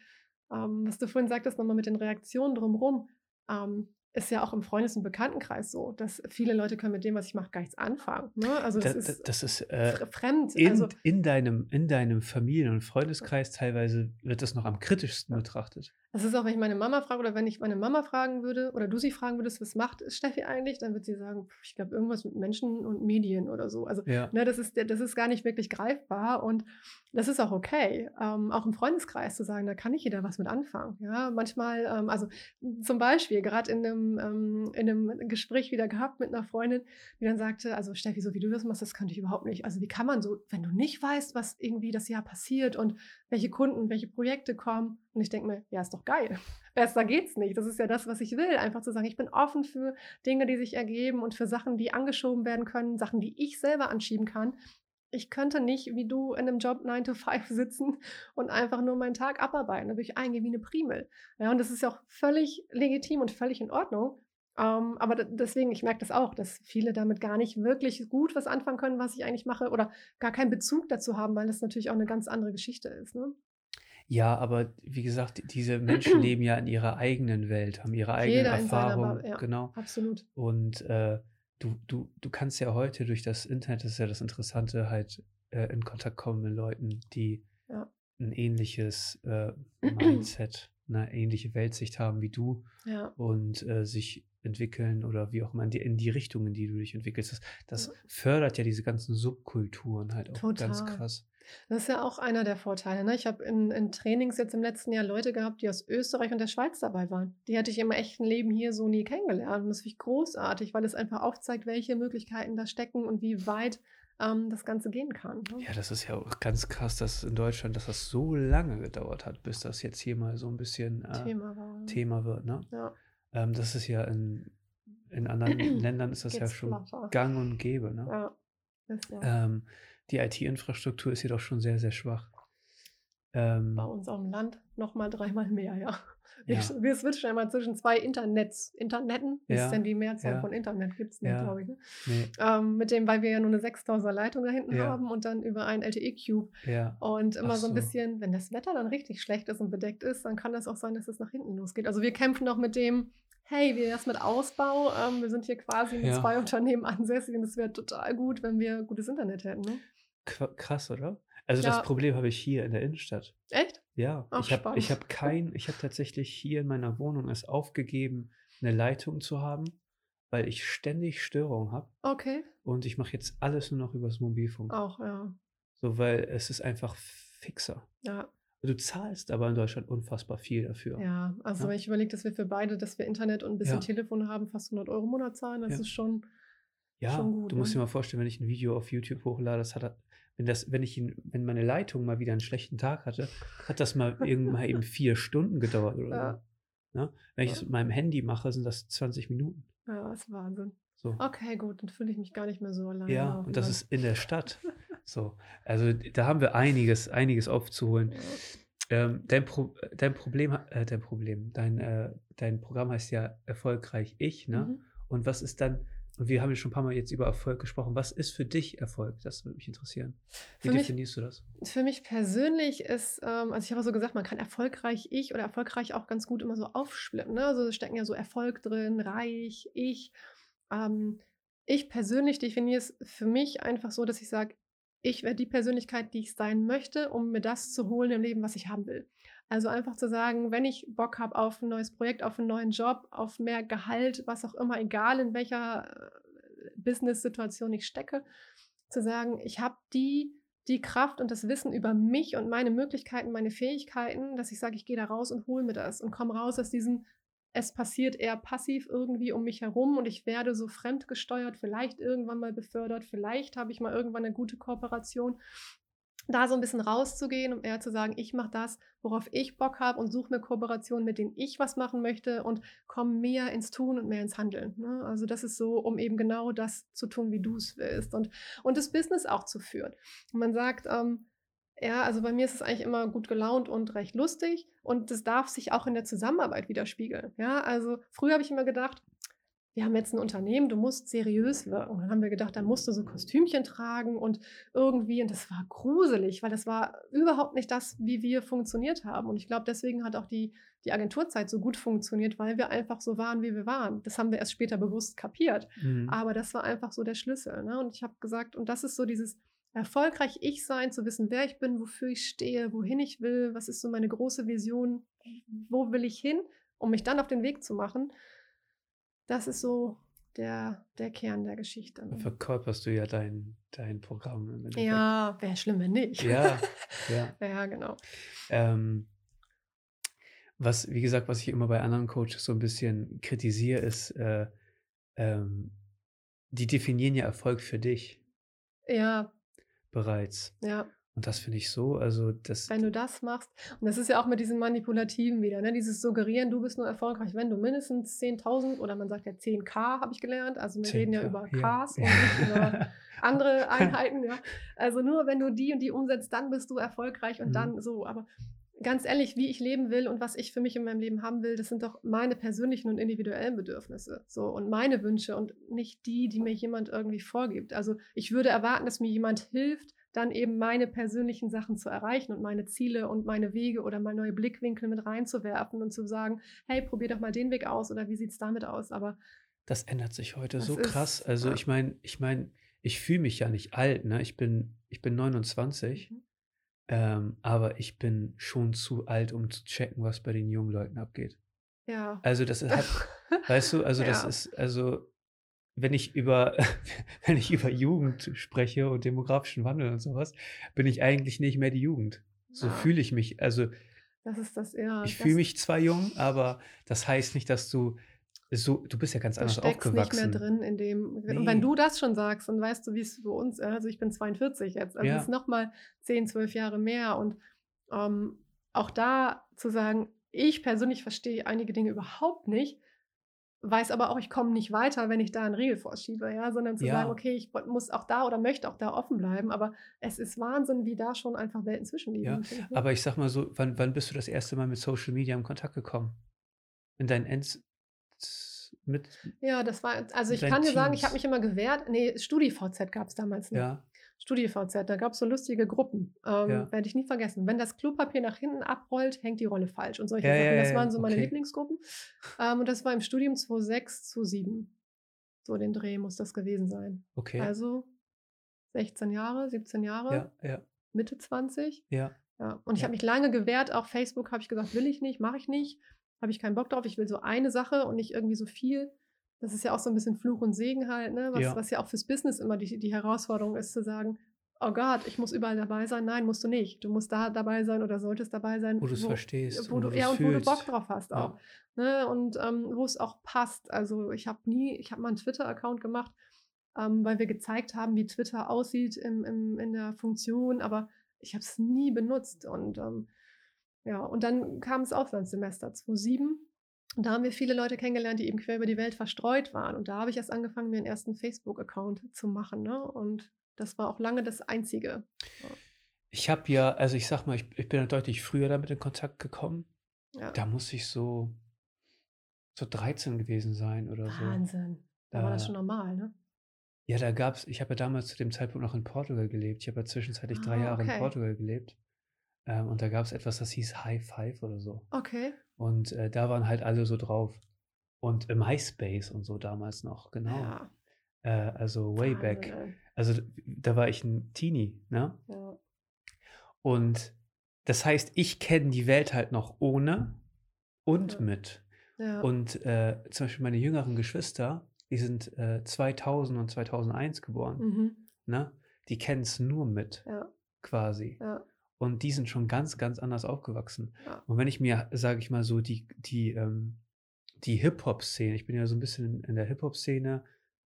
ähm, was du vorhin sagtest, nochmal mit den Reaktionen drumherum, ähm, ist ja auch im Freundes- und Bekanntenkreis so, dass viele Leute können mit dem, was ich mache, gar nichts anfangen. Ne? Also das, das, ist das ist äh, fr- fremd. in, also, in, deinem, in deinem Familien- und Freundeskreis teilweise wird das noch am kritischsten Ja. betrachtet. Das ist auch, wenn ich meine Mama frage oder wenn ich meine Mama fragen würde oder du sie fragen würdest, was macht Steffi eigentlich, dann wird sie sagen, ich glaube irgendwas mit Menschen und Medien oder so. Also Ja. ne, das, ist, das ist gar nicht wirklich greifbar und das ist auch okay. Ähm, auch im Freundeskreis zu sagen, da kann nicht jeder was mit anfangen. Ja, manchmal, ähm, also zum Beispiel gerade in einem, ähm, in einem Gespräch wieder gehabt mit einer Freundin, die dann sagte, also Steffi, so wie du das machst, das könnte ich überhaupt nicht. Also wie kann man so, wenn du nicht weißt, was irgendwie das Jahr passiert und welche Kunden, welche Projekte kommen. Und ich denke mir, ja, ist doch geil. Besser geht's nicht. Das ist ja das, was ich will. Einfach zu sagen, ich bin offen für Dinge, die sich ergeben und für Sachen, die angeschoben werden können, Sachen, die ich selber anschieben kann. Ich könnte nicht wie du in einem Job 9 to 5 sitzen und einfach nur meinen Tag abarbeiten. Da würde ich eingehen wie eine Primel. Ja, und das ist ja auch völlig legitim und völlig in Ordnung. Ähm, aber deswegen, ich merke das auch, dass viele damit gar nicht wirklich gut was anfangen können, was ich eigentlich mache, oder gar keinen Bezug dazu haben, weil das natürlich auch eine ganz andere Geschichte ist. Ne? Ja, aber wie gesagt, diese Menschen leben ja in ihrer eigenen Welt, haben ihre eigenen Erfahrungen. Ja. Genau. Absolut. Und äh, du, du, du kannst ja heute durch das Internet, das ist ja das Interessante, halt äh, in Kontakt kommen mit Leuten, die Ja. ein ähnliches äh, Mindset, eine ähnliche Weltsicht haben wie du Ja. und äh, sich entwickeln oder wie auch immer in die, in die Richtung, in die du dich entwickelst. Das, das fördert ja diese ganzen Subkulturen halt auch ganz Total. krass. Das ist ja auch einer der Vorteile. Ne? Ich habe in, in Trainings jetzt im letzten Jahr Leute gehabt, die aus Österreich und der Schweiz dabei waren. Die hätte ich im echten Leben hier so nie kennengelernt. Und das finde ich großartig, weil es einfach aufzeigt, welche Möglichkeiten da stecken und wie weit ähm, das Ganze gehen kann. Ne? Ja, das ist ja auch ganz krass, dass in Deutschland, dass das so lange gedauert hat, bis das jetzt hier mal so ein bisschen äh, Thema war. ne? Thema wird. Ne? Ja, Ähm, das ist ja in, in anderen Ländern ist das ja geht's schon flacher. gang und gäbe. Ne? Ja, ja. Ähm, die IT-Infrastruktur ist jedoch schon sehr, sehr schwach. Ähm, Bei uns auf dem Land nochmal dreimal mehr, ja. Wir, Ja. wir switchen einmal zwischen zwei Internets. Internetten? Wie Ja, ist denn die Mehrzahl ja. von Internet? Gibt es nicht, glaube ich. Ne? nee, Ähm, mit dem, weil wir ja nur eine 6000er Leitung da hinten haben und dann über einen LTE-Cube. Und immer Ach so ein so. bisschen, wenn das Wetter dann richtig schlecht ist und bedeckt ist, dann kann das auch sein, dass es nach hinten losgeht. Also wir kämpfen noch mit dem, hey, wie wär's mit Ausbau? Ähm, wir sind hier quasi mit zwei Unternehmen ansässig und es wäre total gut, wenn wir gutes Internet hätten. Ne? Krass, oder? Also Ja. das Problem habe ich hier in der Innenstadt. Echt? Ja, Ach, ich habe hab kein, ich habe tatsächlich hier in meiner Wohnung es aufgegeben, eine Leitung zu haben, weil ich ständig Störungen habe Okay. und ich mache jetzt alles nur noch übers Mobilfunk. Auch, ja. So, weil es ist einfach fixer. Ja, Du zahlst aber in Deutschland unfassbar viel dafür. ja. Also Ja. wenn ich überlege, dass wir für beide, dass wir Internet und ein bisschen Ja. Telefon haben, fast 100 Euro im Monat zahlen, das Ja. ist schon, Ja, schon gut. du musst ne? dir mal vorstellen, wenn ich ein Video auf YouTube hochlade, das hat, wenn das, wenn ich ihn, wenn meine Leitung mal wieder einen schlechten Tag hatte, hat das mal irgendwann mal eben vier Stunden gedauert oder Ja. so. Ne? Wenn ich Ja. es mit meinem Handy mache, sind das 20 Minuten. Ja, das ist Wahnsinn. So. Okay, gut, dann fühle ich mich gar nicht mehr so alleine. Ja, und das ist in der Stadt. So, also da haben wir einiges, einiges aufzuholen. Ja. Ähm, dein, Pro, dein Problem, äh, dein Problem, dein, äh, dein Programm heißt ja erfolgreich ich, ne? Mhm. Und was ist dann, und wir haben ja schon ein paar Mal jetzt über Erfolg gesprochen, was ist für dich Erfolg? Das würde mich interessieren. Wie Für mich- definierst du das? Für mich persönlich ist, ähm, also ich habe so gesagt, man kann erfolgreich ich oder erfolgreich auch ganz gut immer so aufsplitten. Ne? Also stecken ja so Erfolg drin, reich, ich. Ähm, ich persönlich definiere es für mich einfach so, dass ich sage, ich werde die Persönlichkeit, die ich sein möchte, um mir das zu holen im Leben, was ich haben will. Also einfach zu sagen, wenn ich Bock habe auf ein neues Projekt, auf einen neuen Job, auf mehr Gehalt, was auch immer, egal in welcher äh, Business-Situation ich stecke, zu sagen, ich habe die, die Kraft und das Wissen über mich und meine Möglichkeiten, meine Fähigkeiten, dass ich sage, ich gehe da raus und hole mir das und komme raus aus diesem es passiert eher passiv irgendwie um mich herum und ich werde so fremdgesteuert, vielleicht irgendwann mal befördert, vielleicht habe ich mal irgendwann eine gute Kooperation. Da so ein bisschen rauszugehen, um eher zu sagen, ich mache das, worauf ich Bock habe und suche mir Kooperationen, mit denen ich was machen möchte und komme mehr ins Tun und mehr ins Handeln. Ne? Also das ist so, um eben genau das zu tun, wie du es willst und, und das Business auch zu führen. Und man sagt, ähm, ja, also bei mir ist es eigentlich immer gut gelaunt und recht lustig und das darf sich auch in der Zusammenarbeit widerspiegeln. Ja, also früher habe ich immer gedacht, wir haben jetzt ein Unternehmen, du musst seriös wirken. Und dann haben wir gedacht, dann musst du so Kostümchen tragen und irgendwie, und das war gruselig, weil das war überhaupt nicht das, wie wir funktioniert haben. Und ich glaube, deswegen hat auch die, die Agenturzeit so gut funktioniert, weil wir einfach so waren, wie wir waren. Das haben wir erst später bewusst kapiert. Mhm. Aber das war einfach so der Schlüssel. Ne? Und ich habe gesagt, und das ist so dieses, erfolgreich ich sein, zu wissen, wer ich bin, wofür ich stehe, wohin ich will, was ist so meine große Vision, wo will ich hin, um mich dann auf den Weg zu machen. Das ist so der, der Kern der Geschichte. Dann verkörperst du ja dein, dein Programm. Ja, wäre schlimm, wenn nicht. Ja, ja. ja, genau. Ähm, was, wie gesagt, was ich immer bei anderen Coaches so ein bisschen kritisiere, ist, äh, ähm, die definieren ja Erfolg für dich. Ja, bereits. Ja. Und das finde ich so, also das. Wenn du das machst, und das ist ja auch mit diesem Manipulativen wieder, ne? dieses Suggerieren, du bist nur erfolgreich, wenn du mindestens 10.000 oder man sagt ja 10k, habe ich gelernt. Also wir 10K, reden ja über Ks ja. und nicht über andere Einheiten. Ja. Also nur wenn du die und die umsetzt, dann bist du erfolgreich und mhm. dann so. Aber ganz ehrlich, wie ich leben will und was ich für mich in meinem Leben haben will, das sind doch meine persönlichen und individuellen Bedürfnisse. So und meine Wünsche und nicht die, die mir jemand irgendwie vorgibt. Also ich würde erwarten, dass mir jemand hilft, dann eben meine persönlichen Sachen zu erreichen und meine Ziele und meine Wege oder mal neue Blickwinkel mit reinzuwerfen und zu sagen, hey, probier doch mal den Weg aus oder wie sieht es damit aus? Aber das ändert sich heute so krass. Also ja. ich meine, ich meine, ich fühle mich ja nicht alt, ne? Ich bin, ich bin 29. Mhm. Ähm, aber ich bin schon zu alt, um zu checken, was bei den jungen Leuten abgeht. Ja. Also das ist halt, weißt du, also das ja. ist, also wenn ich über, wenn ich über Jugend spreche und demografischen Wandel und sowas, bin ich eigentlich nicht mehr die Jugend. So ja. fühle ich mich. Also das ist das, ja. Ich fühle mich zwar jung, aber das heißt nicht, dass du so, du bist ja ganz anders aufgewachsen. nicht mehr drin in dem. Nee. Und wenn du das schon sagst, dann weißt du, wie es für uns, also ich bin 42 jetzt, also ja. es ist nochmal 10, 12 Jahre mehr. Und ähm, auch da zu sagen, ich persönlich verstehe einige Dinge überhaupt nicht, weiß aber auch, ich komme nicht weiter, wenn ich da einen Riegel vorschiebe, ja, sondern zu ja. sagen, okay, ich muss auch da oder möchte auch da offen bleiben, aber es ist Wahnsinn, wie da schon einfach Welten zwischenliegen. Ja, aber ich sag mal so, wann, wann bist du das erste Mal mit Social Media in Kontakt gekommen? In deinen End mit. Ja, das war, also ich kann dir sagen, ich habe mich immer gewehrt. Nee, StudiVZ gab es damals nicht. Ja. StudiVZ, da gab es so lustige Gruppen. Ähm, ja. Werde ich nie vergessen. Wenn das Klopapier nach hinten abrollt, hängt die Rolle falsch und solche ja, Sachen. Das waren so meine okay. Lieblingsgruppen. Ähm, und das war im Studium 2006, 2007. So den Dreh muss das gewesen sein. Okay. Also 16 Jahre, 17 Jahre. Ja, ja. Mitte 20. Ja. ja. Und ich habe mich lange gewehrt. Auch Facebook habe ich gesagt, will ich nicht, mache ich nicht habe ich keinen Bock drauf. Ich will so eine Sache und nicht irgendwie so viel. Das ist ja auch so ein bisschen Fluch und Segen halt, ne? Was ja, was ja auch fürs Business immer die, die Herausforderung ist, zu sagen, oh Gott, ich muss überall dabei sein. Nein, musst du nicht. Du musst da dabei sein oder solltest dabei sein. Wo du es verstehst. Wo du, ja, und wo du Bock drauf hast auch. Ja. Ne? Und ähm, wo es auch passt. Also ich habe nie, ich habe mal einen Twitter-Account gemacht, ähm, weil wir gezeigt haben, wie Twitter aussieht im, im, in der Funktion, aber ich habe es nie benutzt. Und ähm, ja, und dann kam das Auslandssemester 2007. Und da haben wir viele Leute kennengelernt, die eben quer über die Welt verstreut waren. Und da habe ich erst angefangen, mir einen ersten Facebook-Account zu machen. Ne? Und das war auch lange das Einzige. Ja. Ich habe ja, also ich sag mal, ich, ich bin ja deutlich früher damit in Kontakt gekommen. Ja. Da muss ich so, so 13 gewesen sein oder Wahnsinn. so. Wahnsinn. Da war das schon normal, ne? Ja, da gab es, ich habe ja damals zu dem Zeitpunkt noch in Portugal gelebt. Ich habe ja zwischenzeitlich ah, drei Jahre okay. in Portugal gelebt. Ähm, und da gab es etwas, das hieß High Five oder so. Okay. Und äh, da waren halt alle so drauf. Und äh, MySpace und so damals noch, genau. Ja. Äh, also way Wahnsinn, back. Also da war ich ein Teenie, ne? Ja. Und das heißt, ich kenne die Welt halt noch ohne und Ja. mit. Ja. Und äh, zum Beispiel meine jüngeren Geschwister, die sind äh, 2000 und 2001 geboren, mhm. ne? Die kennen es nur mit, ja, quasi. ja, Und die sind schon ganz, ganz anders aufgewachsen. Ja. Und wenn ich mir, sage ich mal so, die, die, ähm, die Hip-Hop-Szene, ich bin ja so ein bisschen in der Hip-Hop-Szene,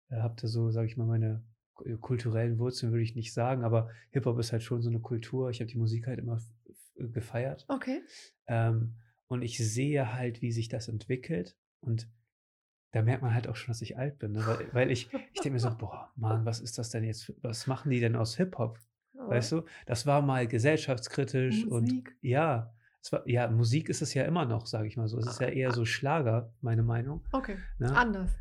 äh, habe da so, sage ich mal, meine ku- kulturellen Wurzeln, würde ich nicht sagen, aber Hip-Hop ist halt schon so eine Kultur. Ich habe die Musik halt immer gefeiert. okay. Ähm, und ich sehe halt, wie sich das entwickelt. Und da merkt man halt auch schon, dass ich alt bin. Ne? Weil, weil ich, ich denke mir so, boah, Mann, was ist das denn jetzt? Was machen die denn aus Hip-Hop? Weißt du, das war mal gesellschaftskritisch und Musik. ja, es war, ja, Musik ist es ja immer noch, sage ich mal so. Es ist ja eher so Schlager, meine Meinung. Okay, Ne? anders.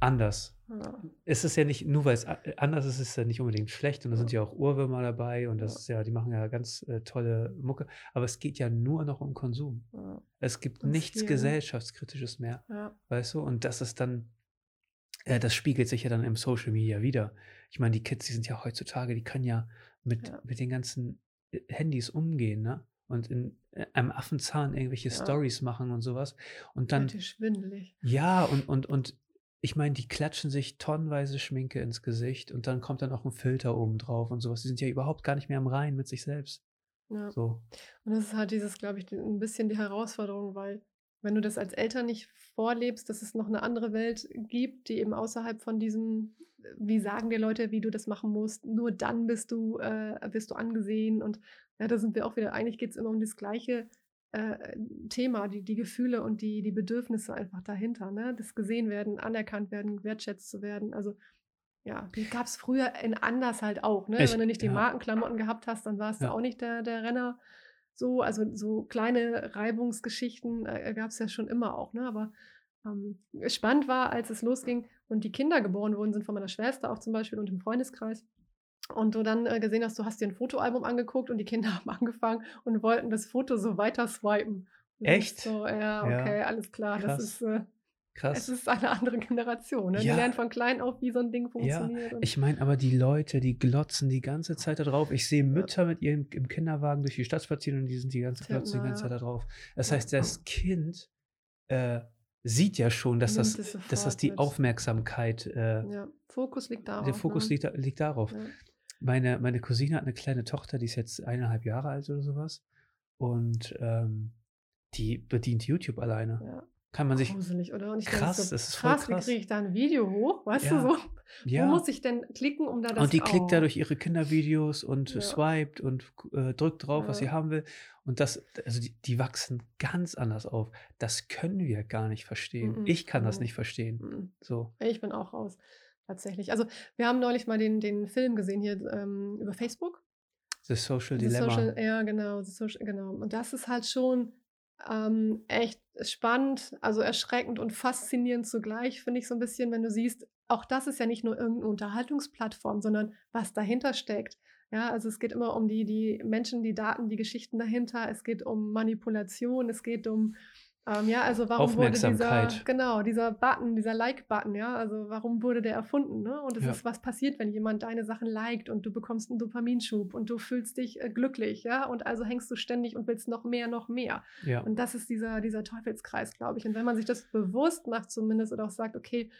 Anders. Ja. Es ist ja nicht, nur weil es a- anders ist, ist es ja nicht unbedingt schlecht und da sind ja auch Urwürmer dabei und das Ja. ist ja, die machen ja ganz äh, tolle Mucke, aber es geht ja nur noch um Konsum. Ja. Es gibt Ganz nichts viel? Gesellschaftskritisches mehr, Ja. weißt du? Und das ist dann, äh, das spiegelt sich ja dann im Social Media wieder. Ich meine, die Kids, die sind ja heutzutage, die können ja mit, Ja. mit den ganzen äh, Handys umgehen, ne? Und in äh, einem Affenzahn irgendwelche Ja. Stories machen und sowas. Und dann, schwindelig. ja, und, und, und ich meine, die klatschen sich tonnenweise Schminke ins Gesicht und dann kommt dann noch ein Filter oben drauf und sowas. Die sind ja überhaupt gar nicht mehr im Reinen mit sich selbst. Ja. So. Und das ist halt dieses, glaube ich, ein bisschen die Herausforderung, weil wenn du das als Eltern nicht vorlebst, dass es noch eine andere Welt gibt, die eben außerhalb von diesem, wie sagen dir Leute, wie du das machen musst, nur dann bist du, äh, wirst du angesehen. Und ja, da sind wir auch wieder, eigentlich geht es immer um das gleiche äh, Thema, die, die Gefühle und die, die Bedürfnisse einfach dahinter. Ne? Das gesehen werden, anerkannt werden, wertschätzt zu werden. Also ja, die gab es früher in anders halt auch. Ne? Ich- Wenn du nicht die ja. Markenklamotten gehabt hast, dann warst Ja. du auch nicht der, der Renner. So, also so kleine Reibungsgeschichten äh, gab es ja schon immer auch. Ne? Aber ähm, spannend war, als es losging und die Kinder geboren wurden, sind von meiner Schwester auch zum Beispiel und im Freundeskreis. Und du dann äh, gesehen hast, du hast dir ein Fotoalbum angeguckt und die Kinder haben angefangen und wollten das Foto so weiter swipen. Echt? So, ja, Ja. okay, alles klar. Krass. Das ist, äh, Krass. es ist eine andere Generation. Ne? Die Ja. lernen von klein auf, wie so ein Ding funktioniert. und- Ich meine, aber die Leute, die glotzen die ganze Zeit da drauf. Ich sehe Mütter mit ihrem im Kinderwagen durch die Stadt spazieren und die sind die ganze, glotzen die ganze ja. Zeit da drauf. Das Ja. heißt, das Kind äh, sieht ja schon, dass das, Nimmt dass das die mit. Aufmerksamkeit, äh, ja, Fokus liegt darauf. der Fokus ne? liegt, liegt darauf. Ja. Meine, meine Cousine hat eine kleine Tochter, die ist jetzt eineinhalb Jahre alt oder sowas. Und ähm, die bedient YouTube alleine. Ja. Kann man sich. Gruselig, oder? Und ich Krass, so, das ist voll krass, krass. wie kriege ich da ein Video hoch? Weißt Ja, du so? Ja. Wo muss ich denn klicken, um da das und die klickt da Oh. durch ihre Kindervideos und Ja. swiped und äh, drückt drauf, was Ja. sie haben will. Und das, also die, die wachsen ganz anders auf. Das können wir gar nicht verstehen. Mhm, Ich kann das mhm. nicht verstehen. Mhm. So. Ich bin auch raus. Tatsächlich. Also, wir haben neulich mal den, den Film gesehen hier ähm, über Facebook. The Social The Dilemma. Social, ja, genau, the social, genau. Und das ist halt schon ähm, echt spannend, also erschreckend und faszinierend zugleich, finde ich so ein bisschen, wenn du siehst, auch das ist ja nicht nur irgendeine Unterhaltungsplattform, sondern was dahinter steckt. Ja, also es geht immer um die, die Menschen, die Daten, die Geschichten dahinter. Es geht um Manipulation, es geht um, ähm, ja, also warum wurde dieser, Aufmerksamkeit. genau, dieser Button, dieser Like-Button, ja, also warum wurde der erfunden, ne? Und es Ja. ist, was passiert, wenn jemand deine Sachen liked und du bekommst einen Dopaminschub und du fühlst dich äh, glücklich, ja, und also hängst du ständig und willst noch mehr, noch mehr. Ja. Und das ist dieser, dieser Teufelskreis, glaube ich. Und wenn man sich das bewusst macht zumindest oder auch sagt, okay,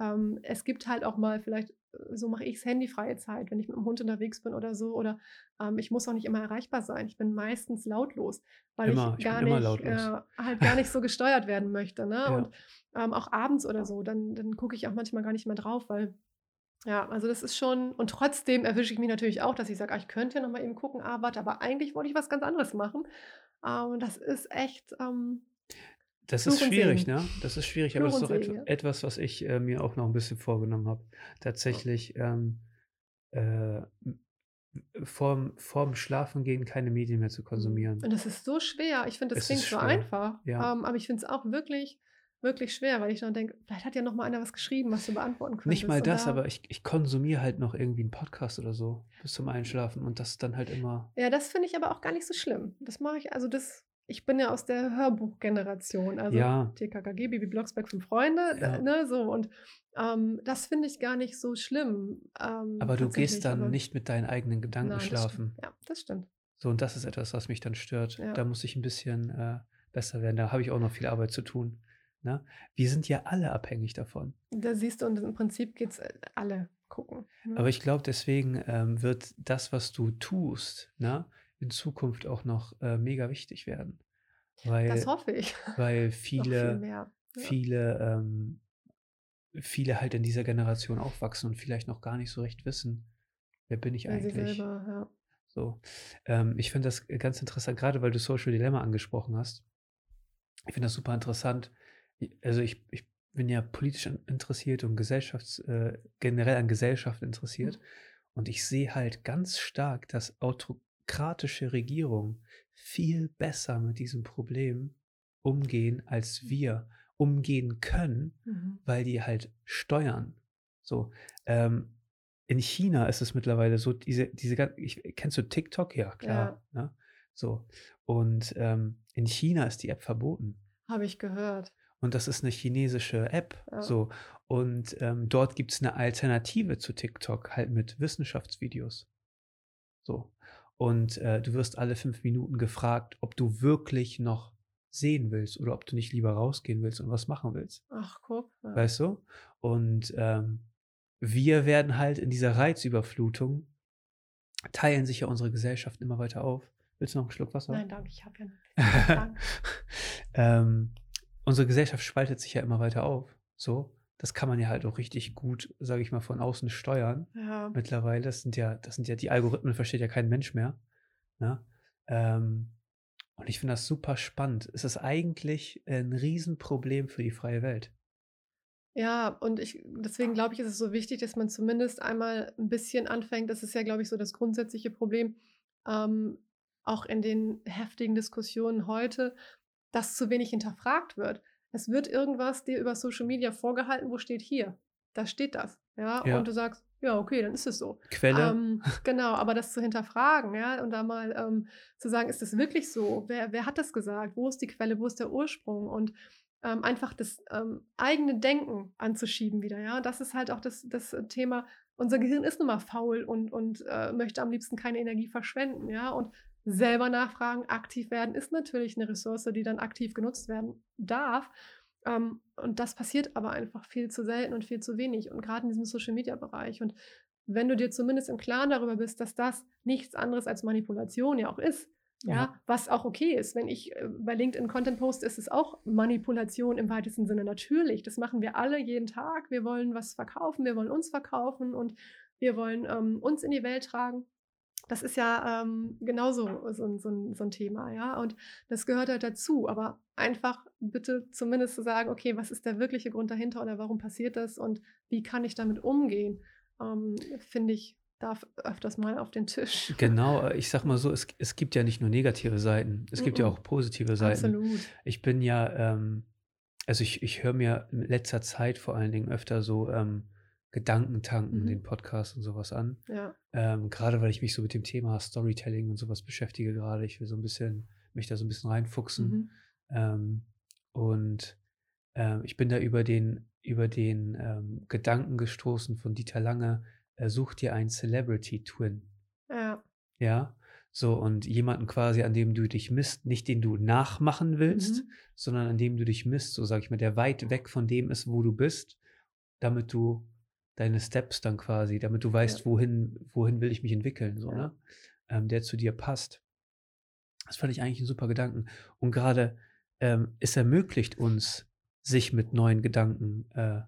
ähm, es gibt halt auch mal vielleicht, so mache ich es, handyfreie Zeit, wenn ich mit dem Hund unterwegs bin oder so. Oder ähm, ich muss auch nicht immer erreichbar sein. Ich bin meistens lautlos, weil Immer, ich gar nicht, äh, halt gar nicht so gesteuert werden möchte. Ne? Ja. Und ähm, auch abends oder so, dann, dann gucke ich auch manchmal gar nicht mehr drauf, weil ja, also das ist schon, und trotzdem erwische ich mich natürlich auch, dass ich sage, ah, ich könnte ja noch mal eben gucken, ah, warte, aber eigentlich wollte ich was ganz anderes machen. Ähm, Und das ist echt, ähm, Das Fluch ist schwierig, ne? Das ist schwierig, aber das ist Segen, ja. etwas, was ich äh, mir auch noch ein bisschen vorgenommen habe. Tatsächlich ähm, äh, vorm, vorm Schlafengehen keine Medien mehr zu konsumieren. Und das ist so schwer. Ich finde, das Es klingt so einfach. ja. Ähm, aber ich finde es auch wirklich, wirklich schwer, weil ich dann denke, vielleicht hat ja noch mal einer was geschrieben, was du beantworten könntest. Nicht mal das, da- aber ich, ich konsumiere halt noch irgendwie einen Podcast oder so bis zum Einschlafen und das dann halt immer. Ja, das finde ich aber auch gar nicht so schlimm. Das mache ich, also das, ich bin ja aus der Hörbuchgeneration, also Ja, TKKG, Bibi Blocksberg, Fünf Freunde, ja. äh, ne, so und ähm, das finde ich gar nicht so schlimm, ähm, Aber du gehst dann aber nicht mit deinen eigenen Gedanken nein, das schlafen. Ja, das stimmt. So, und das ist etwas, was mich dann stört. Ja. Da muss ich ein bisschen äh, besser werden. Da habe ich auch noch viel Arbeit zu tun. Ne? Wir sind ja alle abhängig davon. Da siehst du, und im Prinzip geht es alle gucken. Ne? Aber ich glaube, deswegen ähm, wird das, was du tust, ne, in Zukunft auch noch äh, mega wichtig werden. das Weil, hoffe ich. weil viel viele, mehr. Ja. viele, ähm, viele halt in dieser Generation aufwachsen und vielleicht noch gar nicht so recht wissen, wer bin ich sie eigentlich. selber, ja. So. Ähm, ich finde das ganz interessant, gerade weil du Social Dilemma angesprochen hast. Ich finde das super interessant. Also ich, ich bin ja politisch interessiert und Gesellschafts, äh, generell an Gesellschaft interessiert. Mhm. Und ich sehe halt ganz stark, dass autokratische Regierungen viel besser mit diesem Problem umgehen, als wir umgehen können, Mhm. weil die halt steuern. So, ähm, in China ist es mittlerweile so, diese, diese, ich, kennst du TikTok? Ja, klar. Ne? So. Und ähm, in China ist die App verboten. Habe ich gehört. Und das ist eine chinesische App. Ja. So. Und ähm, dort gibt es eine Alternative zu TikTok, halt mit Wissenschaftsvideos. So. Und äh, du wirst alle fünf Minuten gefragt, ob du wirklich noch sehen willst oder ob du nicht lieber rausgehen willst und was machen willst. Ach, guck. Ja. Weißt du? Und ähm, wir werden halt in dieser Reizüberflutung, teilen sich ja unsere Gesellschaften immer weiter auf. Willst du noch einen Schluck Wasser? Nein, danke, ich habe ja nicht. Danke. ähm, unsere Gesellschaft spaltet sich ja immer weiter auf. So, das kann man ja halt auch richtig gut, sage ich mal, von außen steuern. Ja. Mittlerweile, das sind ja, das sind ja die Algorithmen, versteht ja kein Mensch mehr. Ne? Ähm, und ich finde das super spannend. Es ist eigentlich ein Riesenproblem für die freie Welt. Ja, und ich, deswegen glaube ich, ist es so wichtig, dass man zumindest einmal ein bisschen anfängt. Das ist ja, glaube ich, so das grundsätzliche Problem, ähm, auch in den heftigen Diskussionen heute, dass zu wenig hinterfragt wird. Es wird irgendwas dir über Social Media vorgehalten, wo steht hier. Da steht das. Ja, Ja. und du sagst, ja, okay, dann ist es so. Quelle, Ähm, genau, aber das zu hinterfragen, ja, und da mal ähm, zu sagen, ist das wirklich so? Wer, wer hat das gesagt? Wo ist die Quelle? Wo ist der Ursprung? Und ähm, einfach das ähm, eigene Denken anzuschieben wieder, ja. Das ist halt auch das, das Thema. Unser Gehirn ist nun mal faul und, und äh, möchte am liebsten keine Energie verschwenden, ja. Und selber nachfragen, aktiv werden, ist natürlich eine Ressource, die dann aktiv genutzt werden darf. Ähm, und das passiert aber einfach viel zu selten und viel zu wenig. Und gerade in diesem Social-Media-Bereich. Und wenn du dir zumindest im Klaren darüber bist, dass das nichts anderes als Manipulation ja auch ist, ja, Ja. was auch okay ist. Wenn ich äh, bei LinkedIn Content poste, ist es auch Manipulation im weitesten Sinne natürlich. Das machen wir alle jeden Tag. Wir wollen was verkaufen, wir wollen uns verkaufen und wir wollen ähm, uns in die Welt tragen. Das ist ja ähm, genauso so, ein- so, so ein Thema, ja. Und das gehört halt dazu. Aber einfach bitte zumindest zu sagen, okay, was ist der wirkliche Grund dahinter oder warum passiert das und wie kann ich damit umgehen, ähm, finde ich, darf öfters mal auf den Tisch. Genau, äh, ich sag mal so, es, es gibt ja nicht nur negative Seiten, es gibt ja auch positive Seiten. Absolut. Ich bin ja, ähm, also ich, ich höre mir in letzter Zeit vor allen Dingen öfter so ähm, Gedankentanken, Mhm. den Podcast und sowas an. Ja. Ähm, gerade weil ich mich so mit dem Thema Storytelling und sowas beschäftige gerade. Ich will so ein bisschen, mich da so ein bisschen reinfuchsen. Mhm. Ähm, und ähm, ich bin da über den, über den ähm, Gedanken gestoßen von Dieter Lange, äh, such dir einen Celebrity Twin. Ja. Ja, so und jemanden quasi, an dem du dich misst, nicht den du nachmachen willst, Mhm. sondern an dem du dich misst, so sag ich mal, der weit weg von dem ist, wo du bist, damit du deine Steps dann quasi, damit du weißt, Ja. wohin, wohin will ich mich entwickeln, so, Ja. ne? Ähm, der zu dir passt. Das fand ich eigentlich ein super Gedanken. Und gerade ähm, es ermöglicht uns, sich mit neuen Gedanken äh,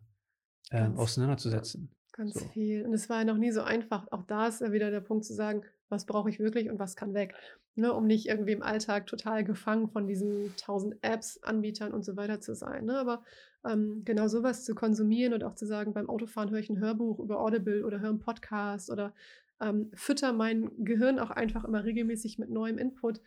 Ganz- auseinanderzusetzen. Ganz So. viel. Und es war ja noch nie so einfach. Auch da ist ja wieder der Punkt zu sagen, was brauche ich wirklich und was kann weg. Ne, um nicht irgendwie im Alltag total gefangen von diesen tausend Apps, Anbietern und so weiter zu sein. Ne? Aber ähm, genau sowas zu konsumieren und auch zu sagen, beim Autofahren höre ich ein Hörbuch über Audible oder höre einen Podcast oder ähm, fütter mein Gehirn auch einfach immer regelmäßig mit neuem Input,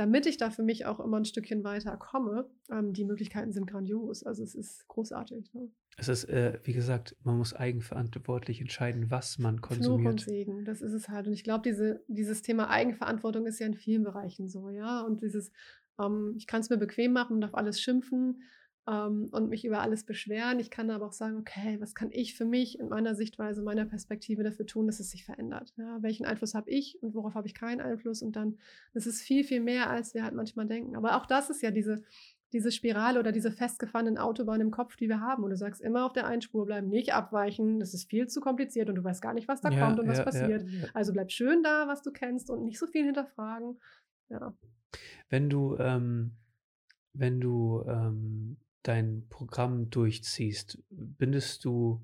damit ich da für mich auch immer ein Stückchen weiter komme. Ähm, die Möglichkeiten sind grandios. Also es ist großartig. Ne? Es ist, äh, wie gesagt, man muss eigenverantwortlich entscheiden, was man Fluch und konsumiert. Segen, das ist es halt. Und ich glaube, diese, dieses Thema Eigenverantwortung ist ja in vielen Bereichen so, ja. Und dieses, Ähm, ich kann es mir bequem machen und auf alles schimpfen ähm, und mich über alles beschweren. Ich kann aber auch sagen, okay, was kann ich für mich in meiner Sichtweise, meiner Perspektive dafür tun, dass es sich verändert? Ja, welchen Einfluss habe ich und worauf habe ich keinen Einfluss? Und dann, das ist viel, viel mehr, als wir halt manchmal denken. Aber auch das ist ja diese, diese Spirale oder diese festgefahrenen Autobahnen im Kopf, die wir haben. Und du sagst immer auf der einen Spur bleiben, nicht abweichen. Das ist viel zu kompliziert und du weißt gar nicht, was da ja, kommt und was passiert. Ja, also bleib schön da, was du kennst und nicht so viel hinterfragen. Ja. Wenn du, ähm, wenn du ähm, dein Programm durchziehst, bindest du,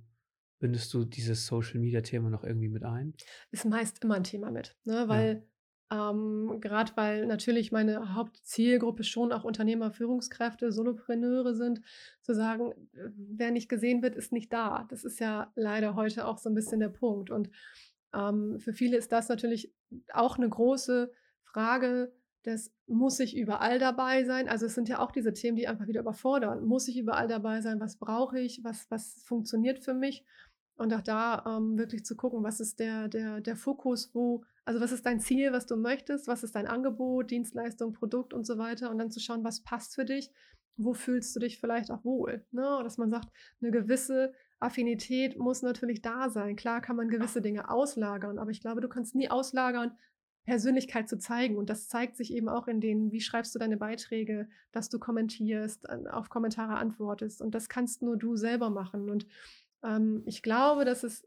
bindest du dieses Social Media Thema noch irgendwie mit ein? Ist meist immer ein Thema mit, ne? weil ja. ähm, gerade weil natürlich meine Hauptzielgruppe schon auch Unternehmer, Führungskräfte, Solopreneure sind, zu sagen, äh, wer nicht gesehen wird, ist nicht da. Das ist ja leider heute auch so ein bisschen der Punkt. Und ähm, für viele ist das natürlich auch eine große Frage, das muss ich überall dabei sein. Also es sind ja auch diese Themen, die einfach wieder überfordern. Muss ich überall dabei sein? Was brauche ich? Was, was funktioniert für mich? Und auch da ähm, wirklich zu gucken, was ist der, der, der Fokus, wo, also was ist dein Ziel, was du möchtest, was ist dein Angebot, Dienstleistung, Produkt und so weiter. Und dann zu schauen, was passt für dich, wo fühlst du dich vielleicht auch wohl. Ne? Dass man sagt, eine gewisse Affinität muss natürlich da sein. Klar kann man gewisse Dinge auslagern, aber ich glaube, du kannst nie auslagern, Persönlichkeit zu zeigen. Und das zeigt sich eben auch in den, wie schreibst du deine Beiträge, dass du kommentierst, auf Kommentare antwortest. Und das kannst nur du selber machen. Und ähm, ich glaube, dass es,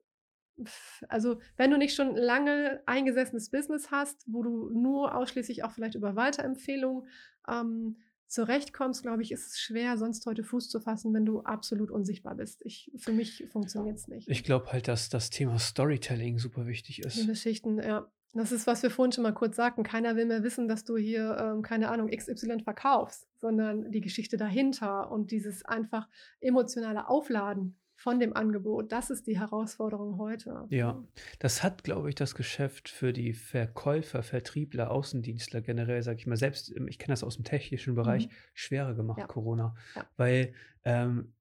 also wenn du nicht schon lange eingesessenes Business hast, wo du nur ausschließlich auch vielleicht über Weiterempfehlungen ähm, zurechtkommst, glaube ich, ist es schwer, sonst heute Fuß zu fassen, wenn du absolut unsichtbar bist. Ich, für mich funktioniert es nicht. Ich glaube halt, dass das Thema Storytelling super wichtig ist. Die Geschichten, ja. Das ist, was wir vorhin schon mal kurz sagten. Keiner will mehr wissen, dass du hier, ähm, keine Ahnung, XY verkaufst, sondern die Geschichte dahinter und dieses einfach emotionale Aufladen von dem Angebot. Das ist die Herausforderung heute. Ja, das hat, glaube ich, das Geschäft für die Verkäufer, Vertriebler, Außendienstler generell, sage ich mal, selbst, ich kenne das aus dem technischen Bereich, mhm. schwerer gemacht, ja. Corona. Ja. Weil ähm,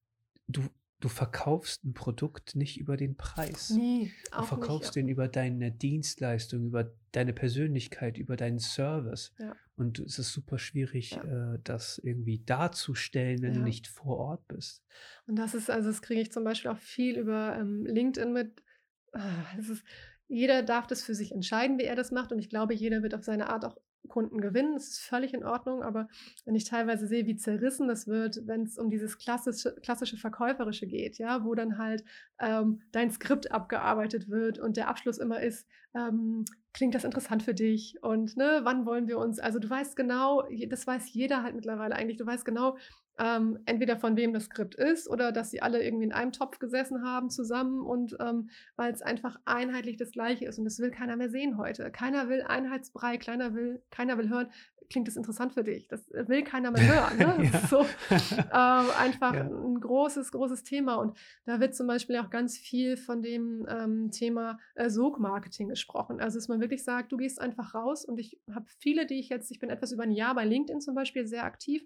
du, du verkaufst ein Produkt nicht über den Preis. Nee, auch du verkaufst nicht, ja. den über deine Dienstleistung, über deine Persönlichkeit, über deinen Service. Ja. Und es ist super schwierig, ja. äh, das irgendwie darzustellen, wenn du nicht vor Ort bist. Und das ist, also das kriege ich zum Beispiel auch viel über ähm, LinkedIn mit. Ah, ist, jeder darf das für sich entscheiden, wie er das macht. Und ich glaube, jeder wird auf seine Art auch Kunden gewinnen. Das ist völlig in Ordnung, aber wenn ich teilweise sehe, wie zerrissen das wird, wenn es um dieses klassische, klassische Verkäuferische geht, ja, wo dann halt ähm, dein Skript abgearbeitet wird und der Abschluss immer ist, ähm, klingt das interessant für dich und ne, wann wollen wir uns, also du weißt genau, das weiß jeder halt mittlerweile eigentlich, du weißt genau, ähm, entweder von wem das Skript ist oder dass sie alle irgendwie in einem Topf gesessen haben zusammen und ähm, weil es einfach einheitlich das Gleiche ist und das will keiner mehr sehen heute. Keiner will Einheitsbrei, keiner will, keiner will hören, klingt das interessant für dich? Das will keiner mehr hören. Ne? Das ist so äh, einfach ja. ein großes, großes Thema und da wird zum Beispiel auch ganz viel von dem ähm, Thema äh, Sog-Marketing gesprochen. Also dass man wirklich sagt, du gehst einfach raus und ich habe viele, die ich jetzt, ich bin etwas über ein Jahr bei LinkedIn zum Beispiel sehr aktiv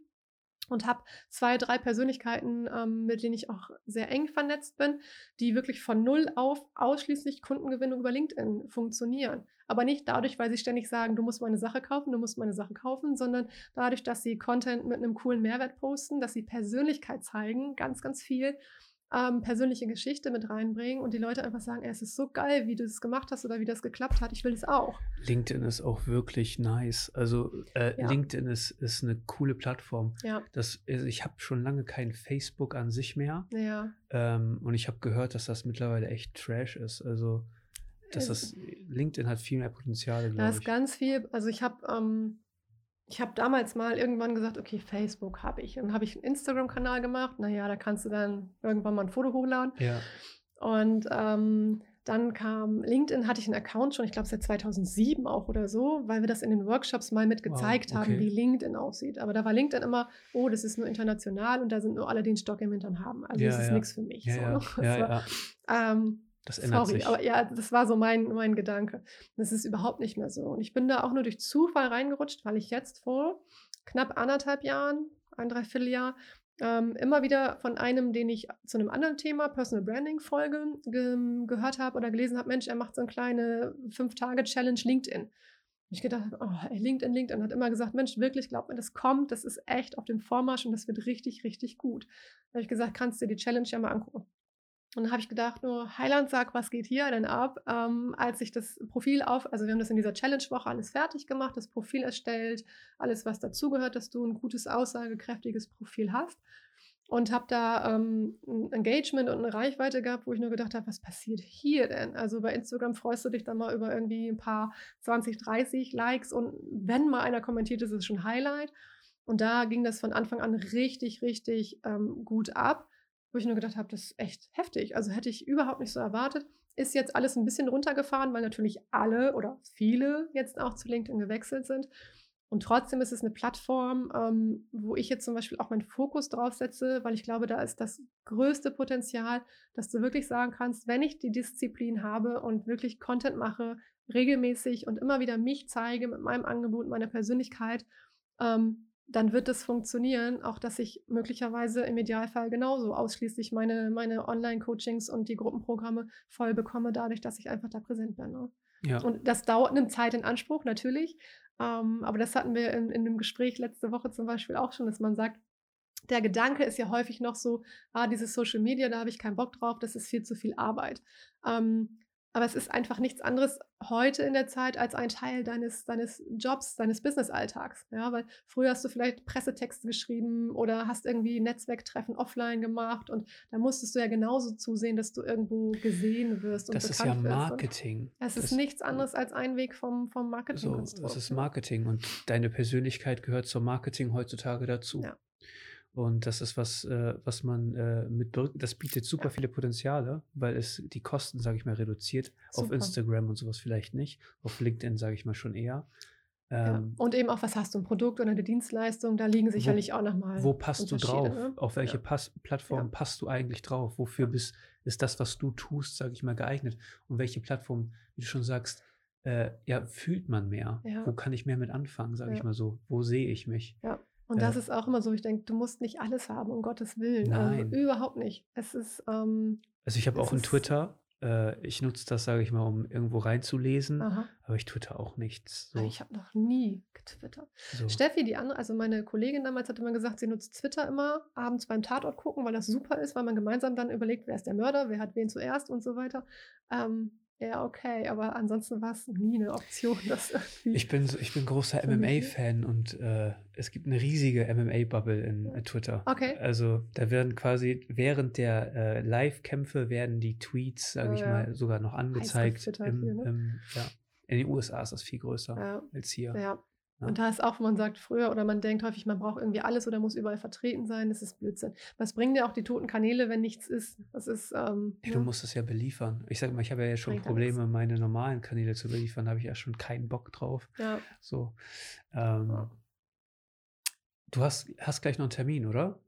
und habe zwei, drei Persönlichkeiten, ähm, mit denen ich auch sehr eng vernetzt bin, die wirklich von null auf ausschließlich Kundengewinnung über LinkedIn funktionieren. Aber nicht dadurch, weil sie ständig sagen, du musst meine Sache kaufen, du musst meine Sache kaufen, sondern dadurch, dass sie Content mit einem coolen Mehrwert posten, dass sie Persönlichkeit zeigen, ganz, ganz viel ähm, persönliche Geschichte mit reinbringen und die Leute einfach sagen, ey, es ist so geil, wie du das gemacht hast oder wie das geklappt hat, ich will es auch. LinkedIn ist auch wirklich nice. Also äh, ja. LinkedIn ist, ist eine coole Plattform. Ja. Das, ich habe schon lange kein Facebook an sich mehr. Ja. Ähm, und ich habe gehört, dass das mittlerweile echt Trash ist. Also dass das LinkedIn hat viel mehr Potenzial. Da ist ganz viel, also ich habe ähm, ich habe damals mal irgendwann gesagt, okay, Facebook habe ich. Und dann habe ich einen Instagram-Kanal gemacht. Naja, da kannst du dann irgendwann mal ein Foto hochladen. Ja. Und ähm, dann kam LinkedIn, hatte ich einen Account schon, ich glaube seit 2007 auch oder so, weil wir das in den Workshops mal mit gezeigt wow, okay. haben, wie LinkedIn aussieht. Aber da war LinkedIn immer, oh, das ist nur international und da sind nur alle, die einen Stock im Hintern haben. Also ja, das ist ja. nichts für mich. Ja, so. ja, ja, ähm, das ändert Sorry, sich. aber ja, das war so mein, mein Gedanke. Das ist überhaupt nicht mehr so. Und ich bin da auch nur durch Zufall reingerutscht, weil ich jetzt vor knapp anderthalb Jahren, ein Dreivierteljahr, ähm, immer wieder von einem, den ich zu einem anderen Thema, Personal Branding Folge, ge gehört habe oder gelesen habe, Mensch, er macht so eine kleine Fünf-Tage-Challenge LinkedIn. Und ich gedacht, oh, ey, LinkedIn, LinkedIn hat immer gesagt, Mensch, wirklich, glaub mir, das kommt, das ist echt auf dem Vormarsch und das wird richtig, richtig gut. Da habe ich gesagt, kannst du dir die Challenge ja mal angucken. Und dann habe ich gedacht, nur Heiland, sag, was geht hier denn ab? Ähm, als ich das Profil auf, also wir haben das in dieser Challenge-Woche alles fertig gemacht, das Profil erstellt, alles, was dazugehört, dass du ein gutes, aussagekräftiges Profil hast. Und habe da ähm, ein Engagement und eine Reichweite gehabt, wo ich nur gedacht habe, was passiert hier denn? Also bei Instagram freust du dich dann mal über irgendwie ein paar 20, 30 Likes und wenn mal einer kommentiert, ist es schon Highlight. Und da ging das von Anfang an richtig, richtig ähm, gut ab wo ich nur gedacht habe, das ist echt heftig. Also hätte ich überhaupt nicht so erwartet. Ist jetzt alles ein bisschen runtergefahren, weil natürlich alle oder viele jetzt auch zu LinkedIn gewechselt sind. Und trotzdem ist es eine Plattform, ähm, wo ich jetzt zum Beispiel auch meinen Fokus drauf setze, weil ich glaube, da ist das größte Potenzial, dass du wirklich sagen kannst, wenn ich die Disziplin habe und wirklich Content mache, regelmäßig und immer wieder mich zeige mit meinem Angebot, meiner Persönlichkeit, ähm, dann wird es funktionieren, auch dass ich möglicherweise im Idealfall genauso ausschließlich meine, meine Online-Coachings und die Gruppenprogramme voll bekomme, dadurch, dass ich einfach da präsent bin. Ne? Ja. Und das dauert, nimmt Zeit in Anspruch, natürlich. Ähm, aber das hatten wir in, in dem Gespräch letzte Woche zum Beispiel auch schon, dass man sagt, der Gedanke ist ja häufig noch so, ah, dieses Social Media, da habe ich keinen Bock drauf, das ist viel zu viel Arbeit. Ähm, aber es ist einfach nichts anderes heute in der Zeit als ein Teil deines, deines Jobs, deines Business-Alltags. Ja, weil früher hast du vielleicht Pressetexte geschrieben oder hast irgendwie Netzwerktreffen offline gemacht und da musstest du ja genauso zusehen, dass du irgendwo gesehen wirst und Das ist ja Marketing. Es ist nichts anderes als ein Weg vom, vom Marketing. So, das ist Marketing und deine Persönlichkeit gehört zum Marketing heutzutage dazu. Ja. Und das ist was, äh, was man äh, mit das bietet super viele Potenziale, weil es die Kosten, sage ich mal, reduziert. Super. Auf Instagram und sowas vielleicht nicht. Auf LinkedIn sage ich mal schon eher. Ja. Ähm, und eben auch, was hast du, ein Produkt oder eine Dienstleistung, da liegen sicherlich wo, auch nochmal. Wo passt du drauf? Ne? Auf welche ja. Pass Plattform ja. passt du eigentlich drauf? Wofür bist, ist das, was du tust, sage ich mal, geeignet? Und welche Plattform, wie du schon sagst, äh, ja, fühlt man mehr? Wo kann ich mehr mit anfangen, sage ich mal so? Wo sehe ich mich? Ja. Und das ist auch immer so, ich denke, du musst nicht alles haben, um Gottes Willen. Also Nein. Also, überhaupt nicht. Es ist. Ähm, also ich habe auch einen Twitter. Äh, ich nutze das, sage ich mal, um irgendwo reinzulesen. Aha. Aber ich twitter auch nichts. So. Ich habe noch nie getwittert. So. Steffi, die andere, also meine Kollegin damals hat immer gesagt, sie nutzt Twitter immer abends beim Tatort gucken, weil das super ist, weil man gemeinsam dann überlegt, wer ist der Mörder, wer hat wen zuerst und so weiter. Ähm, ja, okay, aber ansonsten war es nie eine Option, dass Ich bin, ich bin großer MMA-Fan und äh, es gibt eine riesige MMA-Bubble in äh, Twitter. Okay. Also da werden quasi während der äh, Live-Kämpfe werden die Tweets, sage ich ja. mal, sogar noch angezeigt. Im, hier, ne? im, ja. In den USA ist das viel größer ja. als hier. Ja, ja. Und da ist auch, wo man sagt früher oder man denkt häufig, man braucht irgendwie alles oder muss überall vertreten sein. Das ist Blödsinn. Was bringen dir auch die toten Kanäle, wenn nichts ist? Das ist. Ähm, ja, du ne? musst es ja beliefern. Ich sag mal, ich habe ja schon Probleme, meine normalen Kanäle zu beliefern. Da habe ich ja schon keinen Bock drauf. Ja. So. Ähm. Du hast, hast gleich noch einen Termin, oder?